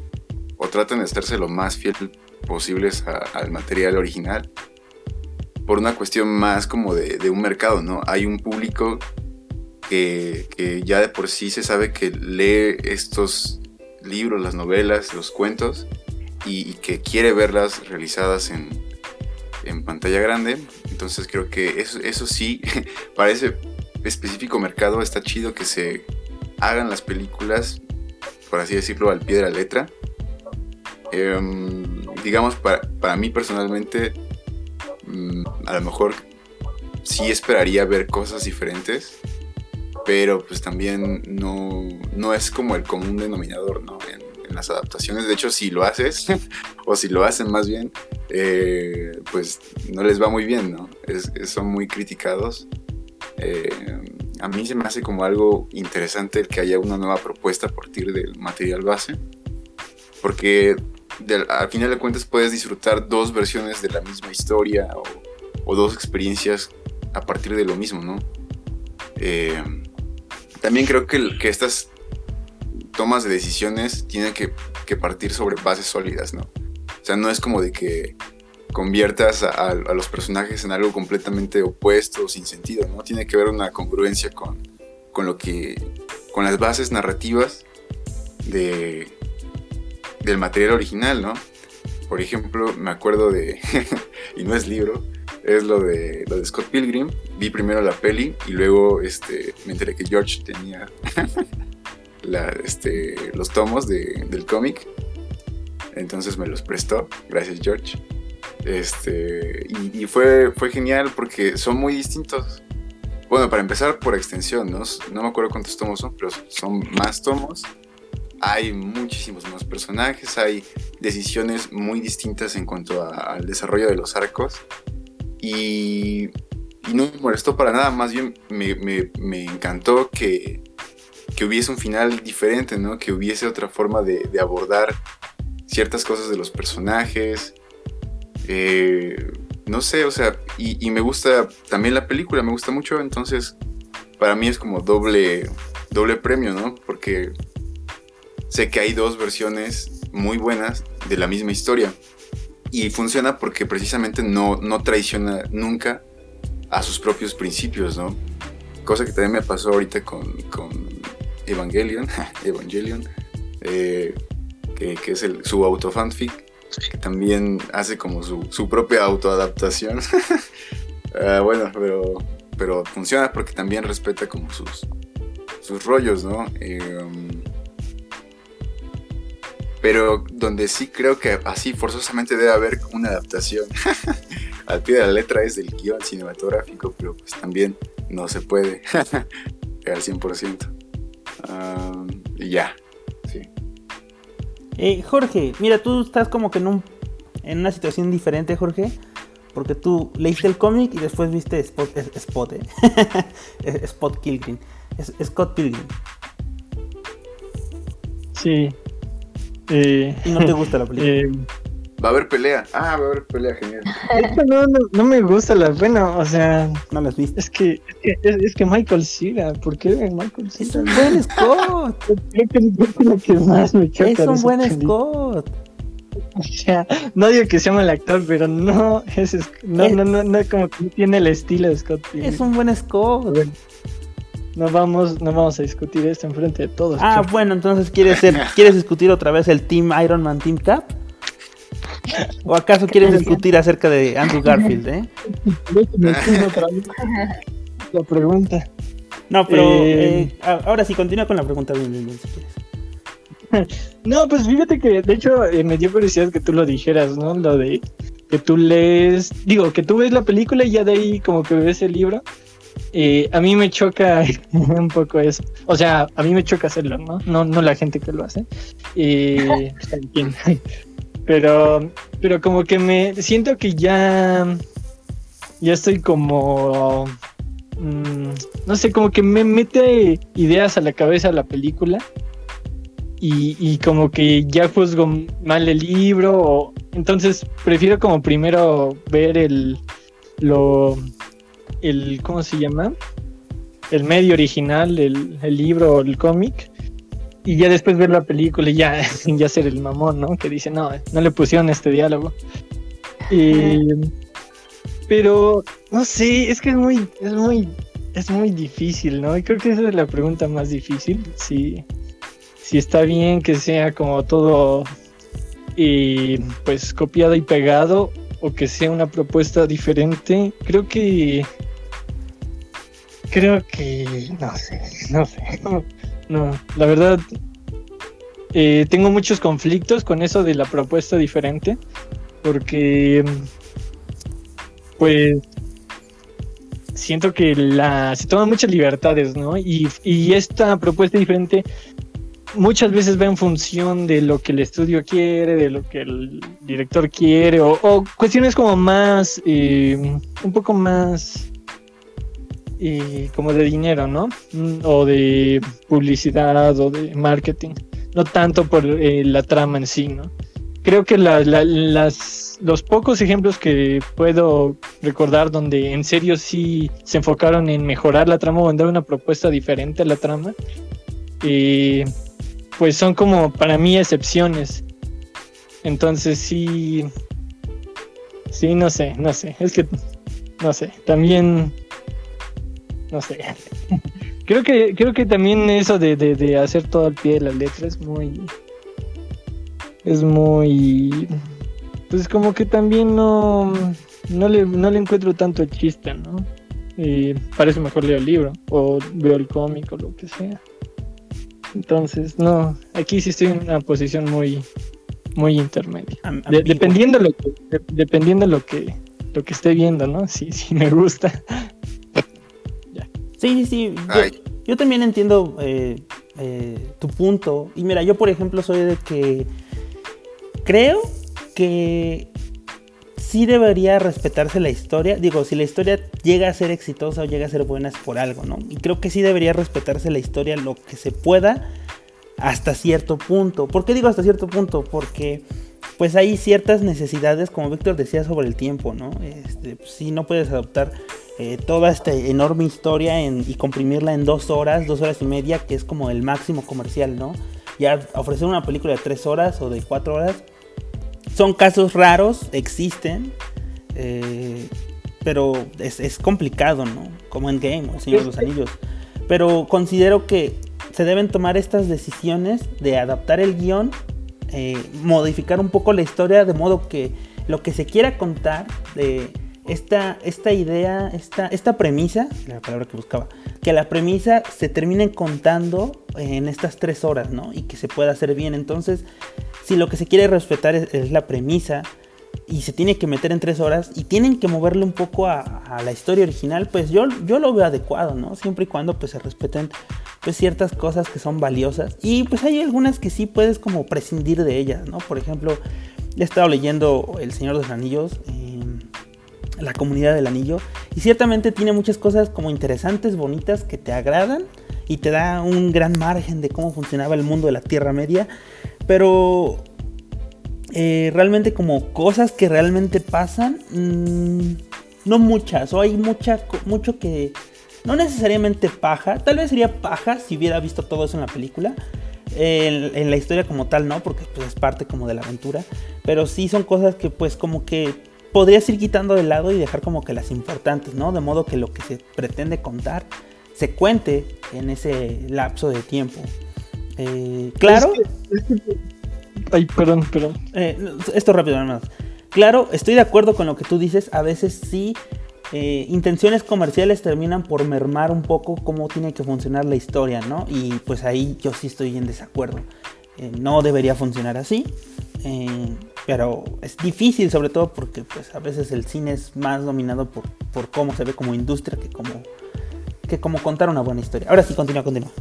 o tratan de hacerse lo más fiel posibles al material original por una cuestión más como de, un mercado, ¿no? Hay un público que, que, ya de por sí se sabe que lee estos libros, las novelas, los cuentos y, que quiere verlas realizadas en, en, pantalla grande. Entonces creo que eso, eso sí *laughs* parece específico mercado está chido que se hagan las películas, por así decirlo, al pie de la letra. Em, digamos, para, para, mí personalmente, mm, a lo mejor sí esperaría ver cosas diferentes, pero pues también no, no es como el común denominador, ¿no? En, las adaptaciones, de hecho, si lo haces, *laughs* o si lo hacen más bien, eh, pues no les va muy bien, ¿no? son muy criticados eh, a mí se me hace como algo interesante el que haya una nueva propuesta a partir del material base, porque al final de cuentas puedes disfrutar dos versiones de la misma historia o, dos experiencias a partir de lo mismo, ¿no? Eh, también creo que, que, estas tomas de decisiones tienen que, que partir sobre bases sólidas, ¿no? O sea, no es como de que conviertas a, los personajes en algo completamente opuesto, sin sentido, ¿no? Tiene que haber una congruencia con, lo que. con las bases narrativas de, del material original, ¿no? Por ejemplo, me acuerdo de. *laughs* y no es libro, es lo de, lo de Scott Pilgrim. Vi primero la peli y luego este, me enteré que George tenía *laughs* este, los tomos del cómic. Entonces me los prestó. Gracias, George. Este, y, fue, fue genial porque son muy distintos. Bueno, para empezar por extensión, ¿no? No me acuerdo cuántos tomos son, pero son más tomos. Hay muchísimos más personajes, hay decisiones muy distintas en cuanto al desarrollo de los arcos. Y, no me molestó para nada, más bien me, me, encantó que, que, hubiese un final diferente, ¿no? Que hubiese otra forma de abordar ciertas cosas de los personajes, eh, no sé, o sea, y, me gusta también la película, me gusta mucho, entonces para mí es como doble, doble premio, ¿no? Porque sé que hay dos versiones muy buenas de la misma historia. Y funciona porque precisamente no, no traiciona nunca a sus propios principios, ¿no? Cosa que también me pasó ahorita con, Evangelion, *laughs* Evangelion, eh, que, es el, su autofanfic que también hace como su, propia autoadaptación. *laughs* Ah, bueno, pero, pero funciona porque también respeta como sus, sus rollos, ¿no? Em, pero donde sí creo que así forzosamente debe haber una adaptación *laughs* al pie de la letra es del guion cinematográfico, pero pues también no se puede *laughs* al 100%. y ya. Eh, Jorge, mira, tú estás como que en, un, en una situación diferente, Jorge. Porque tú leíste el cómic y después viste Spot, es- Spot, ¿eh? *laughs* Spot Pilgrim. Es- Scott Pilgrim. Sí. Eh, Y no te gusta la película. *laughs* Eh, eh, Va a haber pelea. Ah, va a haber pelea, genial. no, no, no me gusta la bueno, o sea, no las viste. es que, es que, es, es que Michael Cera, ¿por qué Michael Es Cera? un buen Scott. *laughs* Creo que es lo que más me choca. Es un buen película. Scott. O sea, no digo que sea mal actor, pero no, es, es- no, Es- no, no, no, como que no tiene el estilo de Scott Pilgrim. Es un buen Scott. Bueno, no vamos, no vamos a discutir esto enfrente de todos. Ah, bueno, entonces quieres ser, quieres discutir otra vez el Team Iron Man Team Cap? ¿O acaso quieres discutir acerca de Andrew Garfield, eh? *laughs* La pregunta. No, pero Eh, eh, ahora sí, continúa con la pregunta bien, bien, bien, si quieres. *laughs* No, pues fíjate que de hecho eh, me dio curiosidad que tú lo dijeras, ¿no? Lo de que tú lees, digo, que tú ves la película y ya de ahí como que ves el libro. Eh, a mí me choca *laughs* un poco eso. O sea, a mí me choca hacerlo, ¿no? No, no la gente que lo hace. Eh, pues. Pero, pero como que me siento que ya, ya estoy como, mm, no sé, como que me mete ideas a la cabeza la película y, y como que ya juzgo mal el libro entonces prefiero como primero ver el lo el cómo se llama el medio original el, el libro el cómic y ya después ver la película y ya *laughs* ya ser el mamón no que dice no no le pusieron este diálogo Y- pero no sé es que es muy es muy es muy difícil no y creo que esa es la pregunta más difícil sí si está bien que sea como todo y pues copiado y pegado o que sea una propuesta diferente. Creo que creo que no sé no sé *laughs* no, la verdad eh, tengo muchos conflictos con eso de la propuesta diferente porque pues siento que la se toman muchas libertades no y, y esta propuesta diferente muchas veces va en función de lo que el estudio quiere, de lo que el director quiere, o, o cuestiones como más, eh, un poco más eh, como de dinero, ¿no? Mm, O de publicidad o de marketing, no tanto por eh, la trama en sí, ¿no? Creo que la- la- los pocos ejemplos que puedo recordar donde en serio sí se enfocaron en mejorar la trama o en dar una propuesta diferente a la trama, eh, pues son como para mí excepciones. Entonces sí, sí, no sé, no sé, es que, no sé, también, no sé. *laughs* creo que, creo que también eso de, de, de hacer todo al pie de la letra es muy, es muy, pues como que también no, no le, no le encuentro tanto el chiste, ¿no? Y parece mejor leo el libro o veo el cómic o lo que sea. Entonces, no, aquí sí estoy en una posición muy, muy intermedia. De- dependiendo lo que, de- dependiendo lo que, lo que esté viendo, ¿no? *laughs* Si, si me gusta. Sí, sí, sí. Yo, también entiendo eh, eh, tu punto. Y mira, yo por ejemplo soy de que creo que sí debería respetarse la historia. Digo, si la historia llega a ser exitosa o llega a ser buena es por algo, ¿no? Y creo que sí debería respetarse la historia lo que se pueda hasta cierto punto. ¿Por qué digo hasta cierto punto? Porque pues hay ciertas necesidades, como Víctor decía, sobre el tiempo, ¿no? Este, pues, sí, no puedes adoptar eh, toda esta enorme historia en- y comprimirla en dos horas, dos horas y media, que es como el máximo comercial, ¿no? Ya ofrecer una película de tres horas o de cuatro horas son casos raros, existen, eh, pero es, es complicado, ¿no? Como en Game o El Señor de los Anillos. Pero considero que se deben tomar estas decisiones de adaptar el guion, eh, modificar un poco la historia de modo que lo que se quiera contar de esta, esta idea, esta, esta premisa, la palabra que buscaba, que la premisa se termine contando en estas tres horas, ¿no? Y que se pueda hacer bien. Entonces, si lo que se quiere respetar es, la premisa y se tiene que meter en tres horas y tienen que moverle un poco a, a la historia original, pues yo, yo lo veo adecuado, ¿no? Siempre y cuando pues se respeten pues ciertas cosas que son valiosas y pues hay algunas que sí puedes como prescindir de ellas, ¿no? Por ejemplo, he estado leyendo El Señor de los Anillos, eh, La Comunidad del Anillo y ciertamente tiene muchas cosas como interesantes, bonitas, que te agradan y te da un gran margen de cómo funcionaba el mundo de la Tierra Media, pero eh, realmente como cosas que realmente pasan, mmm, no muchas, o hay mucha, mucho que no necesariamente paja, tal vez sería paja si hubiera visto todo eso en la película. En, en, la historia como tal, ¿no? Porque pues, es parte como de la aventura. Pero sí son cosas que pues como que podrías ir quitando de lado y dejar como que las importantes, ¿no? De modo que lo que se pretende contar se cuente en ese lapso de tiempo. Eh, claro. Es que, es que... Ay, perdón, perdón. Eh, esto rápido, nada más. Claro, estoy de acuerdo con lo que tú dices. A veces sí eh, intenciones comerciales terminan por mermar un poco cómo tiene que funcionar la historia, ¿no? Y pues ahí yo sí estoy en desacuerdo. Eh, no debería funcionar así. Pero es difícil sobre todo porque pues a veces el cine es más dominado por, por cómo se ve como industria que como, que como contar una buena historia. Ahora sí, continúa, continúa.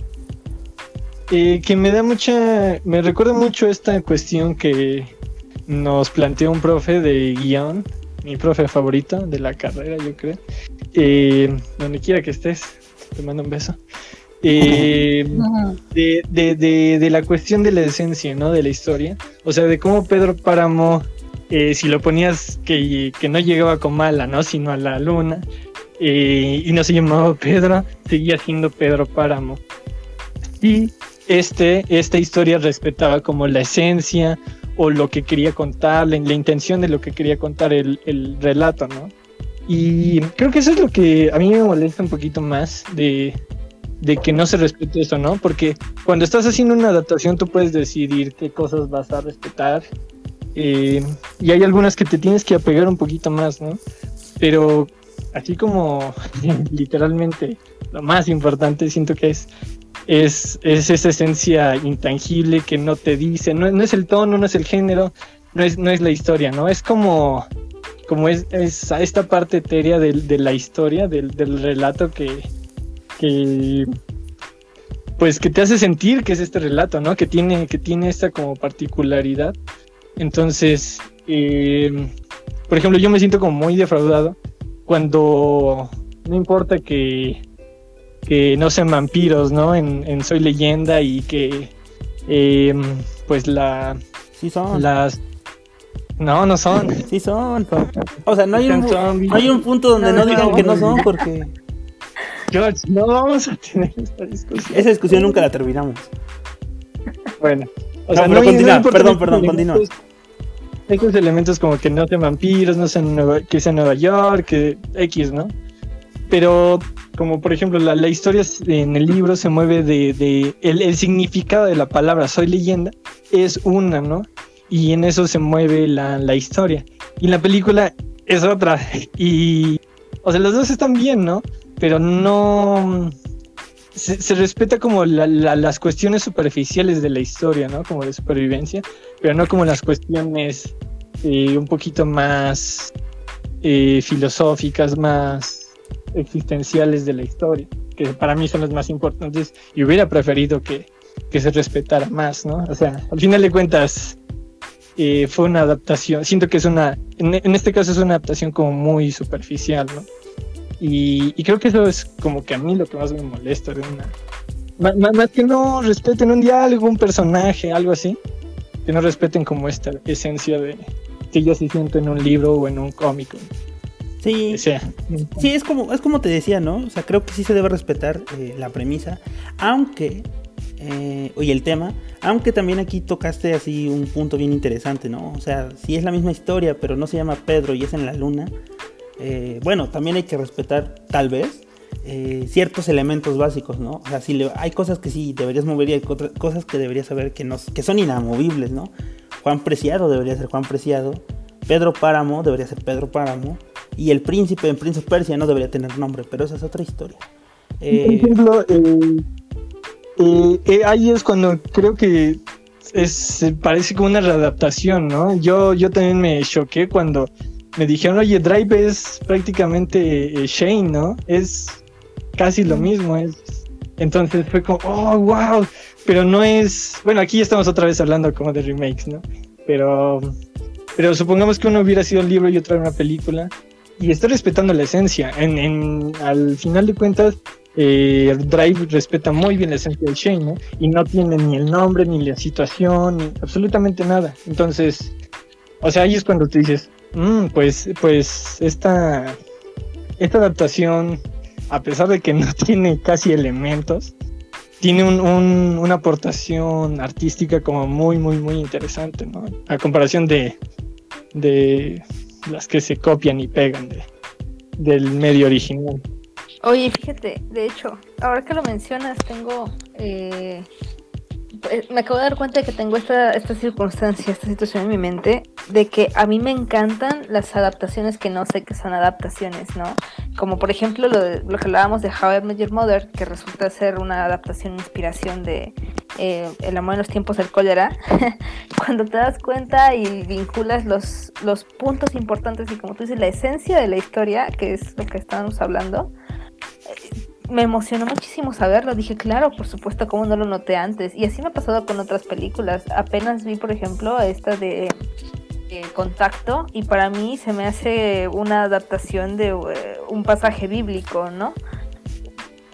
Eh, que me da mucha, me recuerda mucho esta cuestión que nos planteó un profe de guion mi profe favorito de la carrera, yo creo. Eh, donde quiera que estés, te mando un beso. Eh, *laughs* de, de, de, de, la cuestión de la esencia, ¿no? De la historia. O sea, de cómo Pedro Páramo, eh, si lo ponías que, que, no llegaba con mala, ¿no? Sino a la luna. Eh, y no se llamaba Pedro, seguía siendo Pedro Páramo. Y este, esta historia respetaba como la esencia, o lo que quería contar, la, la intención de lo que quería contar el, el, relato, ¿no? Y creo que eso es lo que a mí me molesta un poquito más de, de que no se respete eso, ¿no? Porque cuando estás haciendo una adaptación tú puedes decidir qué cosas vas a respetar eh, y hay algunas que te tienes que apegar un poquito más, ¿no? Pero así como *laughs* literalmente lo más importante siento que es es, es, esa esencia intangible que no te dice, no, no, es el tono, no es el género, no es, no es la historia, ¿no? Es como, como es, es esta parte etérea de, de la historia, del, del relato que, que, pues que te hace sentir que es este relato, ¿no? Que tiene, que tiene esta como particularidad. Entonces, eh, por ejemplo, yo me siento como muy defraudado cuando no importa que que no sean vampiros, ¿no? En, en Soy Leyenda y que eh, pues la... Sí son. Las... No, no son. Sí son. O sea, no hay un, no hay un punto donde no, no digan que no son porque... George, no vamos a tener esta discusión. Esa discusión nunca la terminamos. Bueno. O sea, pero continúa, perdón, perdón, continúa. Estos elementos como que no sean vampiros, no sean Nueva, que sea Nueva York, que X, ¿no? Pero como por ejemplo la, la, historia en el libro se mueve de, de el, el, significado de la palabra soy leyenda es una, ¿no? Y en eso se mueve la, la historia. Y la película es otra. *laughs* Y, o sea, los dos están bien, ¿no? Pero no... Se, respeta como la, las cuestiones superficiales de la historia, ¿no? Como de supervivencia, pero no como las cuestiones eh, un poquito más eh, filosóficas, más existenciales de la historia, que para mí son las más importantes y hubiera preferido que, se respetara más, ¿no? O sea, al final de cuentas eh, fue una adaptación, siento que es una, en, este caso es una adaptación como muy superficial, ¿no? Y, y, creo que eso es como que a mí lo que más me molesta de una... Más, más que no respeten un diálogo, un personaje, algo así, que no respeten como esta esencia de que yo sí siento en un libro o en un cómic. Sí, sí, sí, es como, es como te decía, ¿no? O sea, creo que sí se debe respetar eh, la premisa, aunque, eh, oye, el tema, aunque también aquí tocaste así un punto bien interesante, ¿no? O sea, si es la misma historia, pero no se llama Pedro y es en la luna, eh, bueno, también hay que respetar, tal vez, eh, ciertos elementos básicos, ¿no? O sea, si le, hay cosas que sí deberías mover y hay cosas que deberías saber que, no, que son inamovibles, ¿no? Juan Preciado debería ser Juan Preciado, Pedro Páramo debería ser Pedro Páramo, y el príncipe en Prince of Persia no debería tener nombre, pero esa es otra historia. Eh... Por ejemplo, eh, eh, ahí es cuando creo que es, parece como una readaptación, ¿no? Yo, yo también me choqué cuando me dijeron, oye, Drive es prácticamente Shane, ¿no? Es casi lo mismo, es Entonces fue como, oh, wow, pero no es, bueno, aquí estamos otra vez hablando como de remakes, ¿no? Pero, pero supongamos que uno hubiera sido el libro y otra una película y está respetando la esencia. En, en, al final de cuentas, eh, Drive respeta muy bien la esencia del Shane, ¿no? Y no tiene ni el nombre, ni la situación, ni absolutamente nada. Entonces, o sea, ahí es cuando te dices, mm, pues, pues esta, esta adaptación, a pesar de que *laughs* no tiene casi elementos, tiene un, un, una aportación artística como muy, muy, muy interesante, ¿no? A comparación de, de las que se copian y pegan de, del medio original. Oye, fíjate, de hecho, ahora que lo mencionas, tengo. Eh, me acabo de dar cuenta de que tengo esta, esta circunstancia, esta situación en mi mente, de que a mí me encantan las adaptaciones que no sé que son adaptaciones, ¿no? Como por ejemplo lo, de, lo que hablábamos de How I Met Your Mother, que resulta ser una adaptación, inspiración de eh, El amor en los tiempos del cólera. *laughs* Cuando te das cuenta y vinculas los, los puntos importantes y como tú dices, la esencia de la historia, que es lo que estábamos hablando, me emocionó muchísimo saberlo. Dije, claro, por supuesto, como no lo noté antes. Y así me ha pasado con otras películas. Apenas vi, por ejemplo, esta de, Contacto y para mí se me hace una adaptación de eh, un pasaje bíblico, ¿no?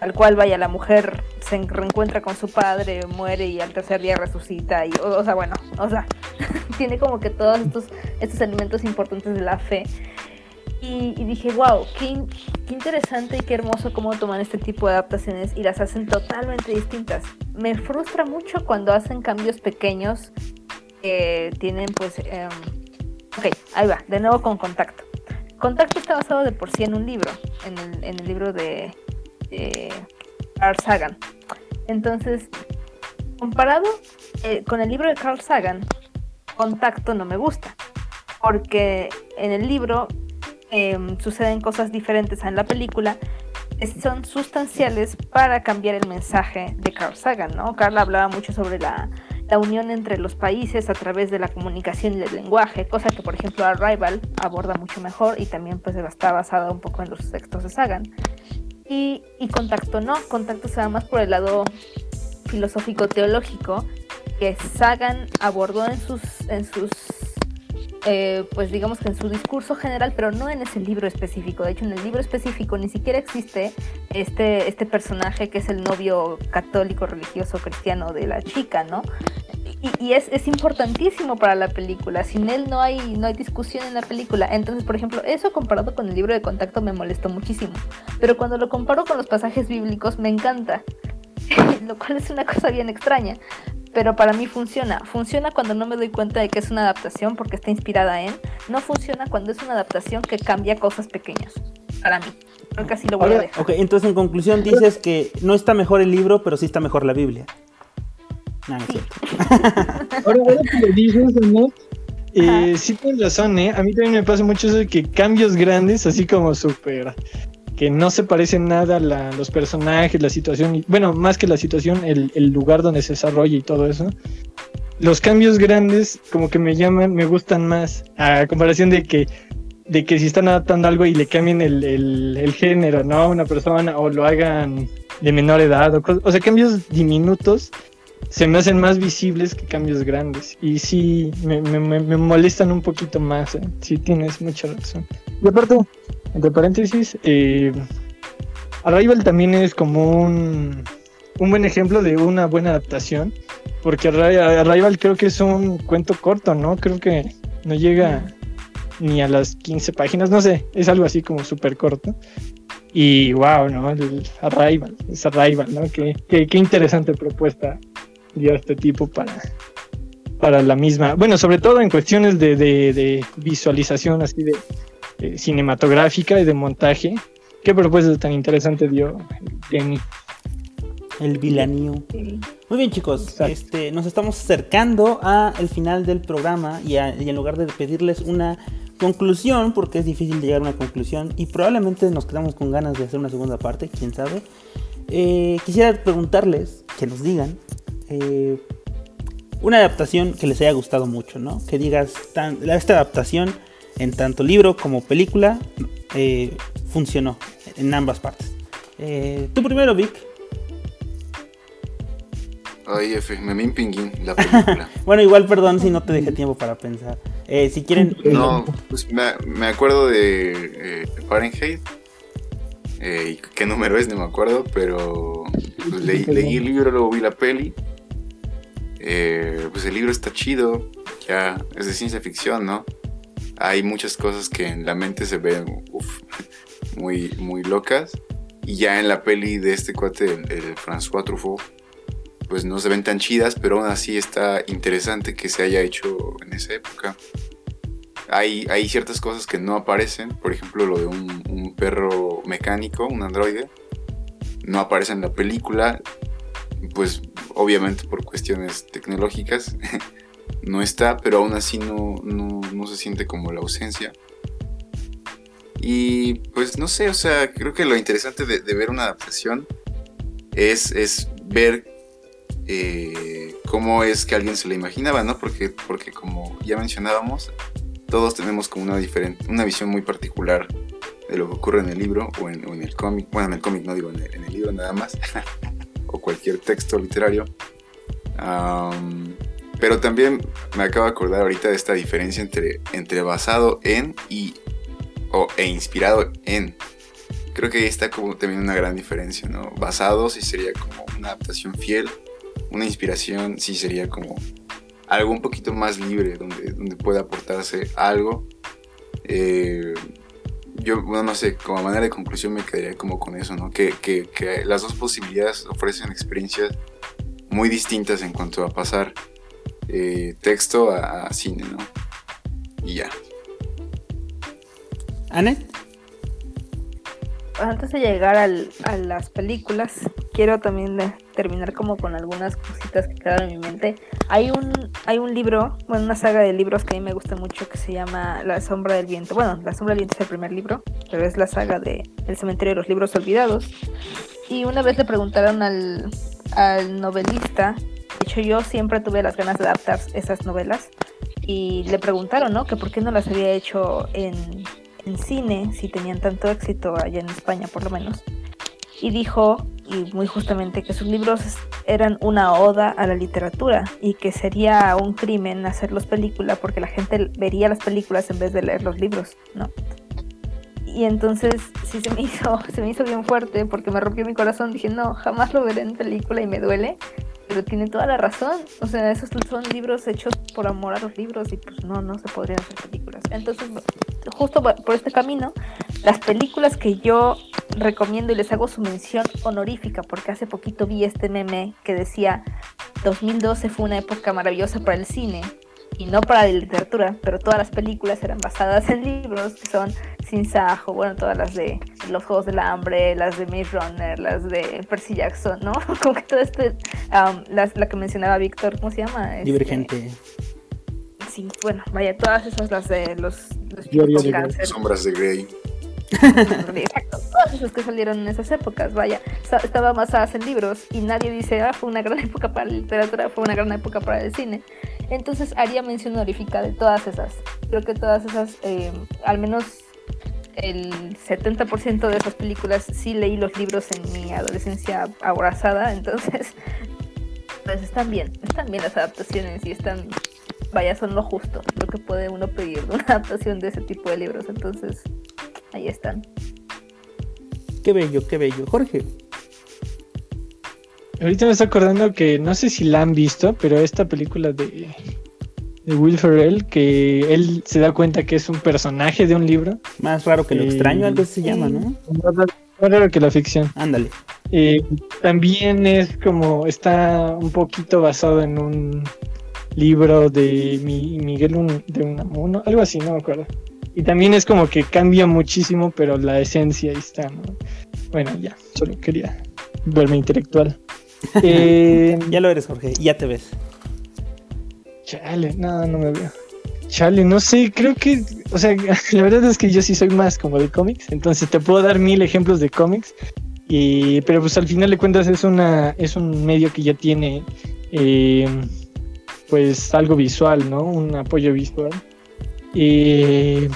Al cual, vaya, la mujer se reencuentra con su padre, muere y al tercer día resucita. Y, o, sea, bueno, o sea, *laughs* tiene como que todos estos, estos elementos importantes de la fe. Y, dije, wow, qué, interesante y qué hermoso cómo toman este tipo de adaptaciones y las hacen totalmente distintas. Me frustra mucho cuando hacen cambios pequeños que tienen pues... Em, ok, ahí va, de nuevo con Contacto. Contacto está basado de por sí en un libro, en el, libro de, Carl Sagan. Entonces, comparado eh, con el libro de Carl Sagan, Contacto no me gusta. Porque en el libro Em, suceden cosas diferentes en la película, son sustanciales para cambiar el mensaje de Carl Sagan, ¿no? Carl hablaba mucho sobre la, unión entre los países a través de la comunicación y el lenguaje, cosa que por ejemplo Arrival aborda mucho mejor y también pues está basada un poco en los textos de Sagan. Y, y Contacto no, Contacto se va más por el lado filosófico teológico que Sagan abordó en sus, en sus eh, pues digamos que en su discurso general, pero no en ese libro específico. De hecho, en el libro específico ni siquiera existe este, este personaje que es el novio católico, religioso, cristiano de la chica, ¿no? Y, es, es, importantísimo para la película. Sin él no hay, no hay discusión en la película. Entonces, por ejemplo, eso comparado con el libro de contacto me molestó muchísimo. Pero cuando lo comparo con los pasajes bíblicos me encanta. *laughs* lo cual es una cosa bien extraña pero para mí funciona. Funciona cuando no me doy cuenta de que es una adaptación porque está inspirada en. No funciona cuando es una adaptación que cambia cosas pequeñas. Para mí. Creo que así lo voy a dejar. Ok, entonces en conclusión dices que no está mejor el libro, pero sí está mejor la Biblia. No, no es cierto. *laughs* ahora, ahora que lo dices, ¿no? Eh, sí tienes razón, ¿eh? A mí también me pasa mucho eso de que cambios grandes, así como súper que no se parecen nada a los personajes, la situación, bueno, más que la situación, el, lugar donde se desarrolla y todo eso. Los cambios grandes como que me llaman, me gustan más, a comparación de que, de que si están adaptando algo y le cambien el, género, ¿no? A una persona o lo hagan de menor edad, o, o sea, cambios diminutos se me hacen más visibles que cambios grandes. Y sí, me, me, molestan un poquito más. ¿eh? Sí, tienes mucha razón. Y aparte, entre paréntesis, eh, Arrival también es como un, un buen ejemplo de una buena adaptación. Porque Arrival creo que es un cuento corto, ¿no? Creo que no llega ni a las 15 páginas, no sé, es algo así como súper corto. Y wow, ¿no? Arrival, es Arrival, ¿no? Qué, qué, qué interesante propuesta dio este tipo para, para la misma, bueno, sobre todo en cuestiones de, de, visualización así de, cinematográfica y de montaje. ¿Qué propuesta tan interesante dio? El vilanío. Muy bien, chicos. Este, nos estamos acercando al final del programa y, y, en lugar de pedirles una conclusión, porque es difícil llegar a una conclusión y probablemente nos quedamos con ganas de hacer una segunda parte, quién sabe. Eh, quisiera preguntarles, que nos digan, eh, una adaptación que les haya gustado mucho, ¿no? Que digas, esta adaptación en tanto libro como película eh, funcionó en ambas partes. Eh, tú primero, Vic. Ay, F, Memín Pinguín, la película. *laughs* Bueno, igual perdón si no te dejé tiempo para pensar. Eh, si quieren... No, pues me, me acuerdo de eh, Fahrenheit. Eh, ¿Qué número es? No me acuerdo, pero pues, leí, leí el libro, luego vi la peli. Eh, pues el libro está chido, ya es de ciencia ficción, ¿no? Hay muchas cosas que en la mente se ven uf, muy, muy locas. Y ya en la peli de este cuate, el, el François Truffaut, pues no se ven tan chidas, pero aún así está interesante que se haya hecho en esa época. Hay, hay ciertas cosas que no aparecen, por ejemplo lo de un, un perro mecánico, un androide, no aparece en la película, pues obviamente por cuestiones tecnológicas *laughs* no está, pero aún así no, no, no se siente como la ausencia. Y pues no sé, o sea, creo que lo interesante de, ver una adaptación es, es ver eh, cómo es que alguien se la imaginaba, ¿no? Porque, porque como ya mencionábamos, todos tenemos como una, diferente, una visión muy particular de lo que ocurre en el libro o en, el cómic. Bueno, en el cómic no digo, en el, en el libro nada más. *laughs* o cualquier texto literario. Um, pero también me acabo de acordar ahorita de esta diferencia entre, entre basado en y o, e inspirado en. Creo que ahí está como también una gran diferencia, ¿no? Basado sí sería como una adaptación fiel, una inspiración sí sería como algo un poquito más libre, donde, donde pueda aportarse algo. Eh, yo, bueno, no sé, como manera de conclusión me quedaría como con eso, ¿no? Que, que, que las dos posibilidades ofrecen experiencias muy distintas en cuanto a pasar eh, texto a, a, cine, ¿no? Y ya. ¿Anet? Antes de llegar al, a las películas, quiero también de, terminar como con algunas cositas que quedaron en mi mente. Hay un, hay un libro, bueno, una saga de libros que a mí me gusta mucho que se llama La sombra del viento. Bueno, La sombra del viento es el primer libro, pero es la saga de El cementerio de los libros olvidados. Y una vez le preguntaron al, al novelista, hecho yo siempre tuve las ganas de adaptar esas novelas, y le preguntaron, ¿no? Que por qué no las había hecho en, en cine si tenían tanto éxito allá en España por lo menos. Y dijo, y muy justamente, que sus libros eran una oda a la literatura y que sería un crimen hacerlos película porque la gente vería las películas en vez de leer los libros, ¿no? Y entonces sí se me hizo, *laughs* se me hizo bien fuerte porque me rompió mi corazón. Dije, no, jamás lo veré en película y me duele. Pero tiene toda la razón. O sea, esos son libros hechos por amor a los libros y pues no, no se podrían hacer películas. Entonces, justo por este camino, las películas que yo recomiendo y les hago su mención honorífica, porque hace poquito vi este meme que decía 2012 fue una época maravillosa para el cine y no para la literatura, pero todas las películas eran basadas en libros que son Sin Sajo, bueno, todas las de Los Juegos del Hambre, las de Maze Runner, las de Percy Jackson, ¿no? *laughs* Como que todo este, um, la, la, que mencionaba Víctor, ¿cómo se llama? Este, Divergente. Sí, bueno, vaya, todas esas, las de los, los Gloria de. Sombras de Grey. *laughs* Exacto, todas esas que salieron en esas épocas, vaya, estaban basadas en libros y nadie dice, ah, fue una gran *laughs* época para la literatura, fue una gran época para el cine. Entonces haría mención honorífica de todas esas. Creo que todas esas, eh, al menos el 70% de esas películas sí leí los libros en mi adolescencia abrazada, entonces *laughs* pues están bien, están bien las adaptaciones y están, vaya, son lo justo, lo que puede uno pedir de *laughs* una adaptación de ese tipo de libros, entonces ahí están. Qué bello, qué bello. Jorge. Ahorita me estoy acordando que no sé si la han visto, pero esta película de, de Will Ferrell, que él se da cuenta que es un personaje de un libro. Más raro que lo Eh, extraño, algo se llama, ¿no? Más raro que la ficción. Ándale. Eh, también es como, está un poquito basado en un libro de Mi- Miguel Un- de Unamuno, algo así, no me acuerdo. Y también es como que cambia muchísimo, pero la esencia ahí está, ¿no? Bueno, ya, solo quería verme intelectual. Eh, Ya lo eres, Jorge. y Ya te ves. Chale, no, no me veo. Chale, no sé, creo que, o sea, *laughs* la verdad es que yo sí soy más como de cómics, entonces te puedo dar mil ejemplos de cómics, y, pero pues al final de cuentas es una, es un medio que ya tiene, eh, pues algo visual, ¿no? Un apoyo visual. Eh,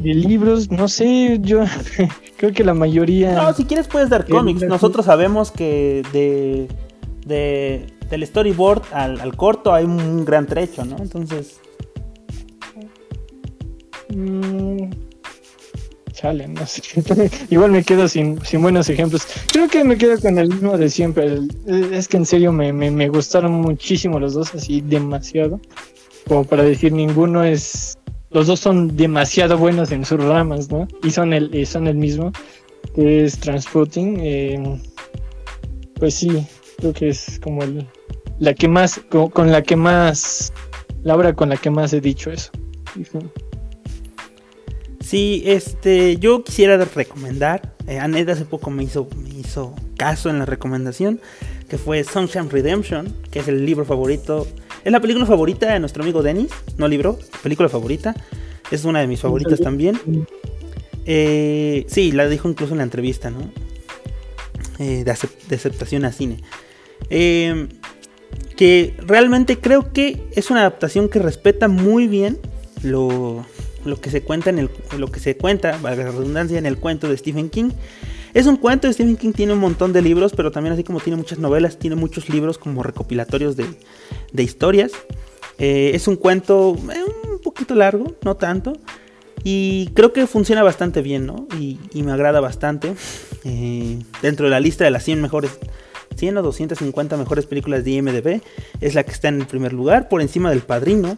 de libros, no sé, yo *laughs* creo que la mayoría. No, si quieres puedes dar cómics. Nosotros sabemos que de de, del storyboard al, al corto hay un gran trecho, ¿no? Entonces, Mm, chale, no sé. *laughs* Igual me quedo sin, sin buenos ejemplos. Creo que me quedo con el mismo de siempre. El- es que en serio me, me, me gustaron muchísimo los dos, así demasiado. Como para decir, ninguno es. Los dos son demasiado buenos en sus ramas, ¿no? Y son el, son el mismo, que es Transporting. eh, pues sí, creo que es como el, la que más, con, la que más, la obra con la que más he dicho eso. Sí, este, yo quisiera recomendar, eh, Anet hace poco me hizo, me hizo caso en la recomendación, que fue Sunshine Redemption, que es el libro favorito, es la película favorita de nuestro amigo Dennis, no libro, película favorita, es una de mis favoritas también. Eh, sí, la dijo incluso en la entrevista, ¿no? Eh, de aceptación a cine. Eh, que realmente creo que es una adaptación que respeta muy bien lo, lo que se cuenta en el lo que se cuenta, valga la redundancia, en el cuento de Stephen King. Es un cuento Stephen King, tiene un montón de libros, pero también así como tiene muchas novelas, tiene muchos libros como recopilatorios de, de historias. Eh, es un cuento eh, un poquito largo, no tanto. Y creo que funciona bastante bien, ¿no? Y, y me agrada bastante. *laughs* Eh, dentro de la lista de las 100 mejores 100 o 250 mejores películas de IMDb, es la que está en el primer lugar, por encima del Padrino.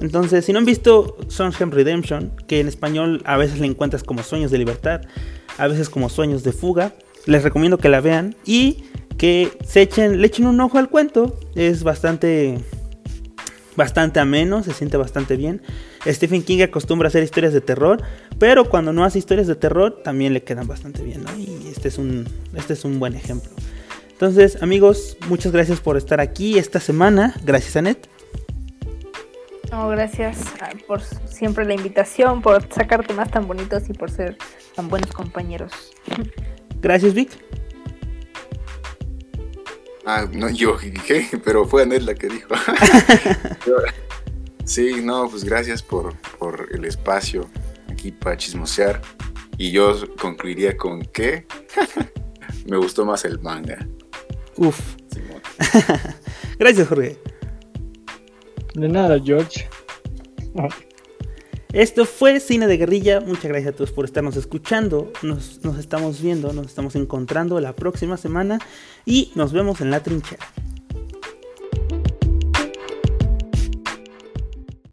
Entonces, si no han visto Sunshine Redemption, que en español a veces le encuentras como Sueños de Libertad, a veces como Sueños de Fuga, les recomiendo que la vean y que se echen, le echen un ojo al cuento. Es bastante, bastante ameno, se siente bastante bien. Stephen King acostumbra a hacer historias de terror, pero cuando no hace historias de terror también le quedan bastante bien. Y este es un, este es un buen ejemplo. Entonces, amigos, muchas gracias por estar aquí esta semana. Gracias, Anet. No, gracias ah, por siempre la invitación, por sacar temas tan bonitos y por ser tan buenos compañeros. Gracias, Vic. Ah, no, yo, ¿qué? Pero fue Anet la que dijo. *laughs* sí, no, pues gracias por, por el espacio aquí para chismosear. Y yo concluiría con que *laughs* me gustó más el manga. Uf. Simón. *laughs* Gracias, Jorge. De nada, George. *laughs* Esto fue Cine de Guerrilla. Muchas gracias a todos por estarnos escuchando. Nos, nos estamos viendo, nos estamos encontrando la próxima semana y nos vemos en la trinchera.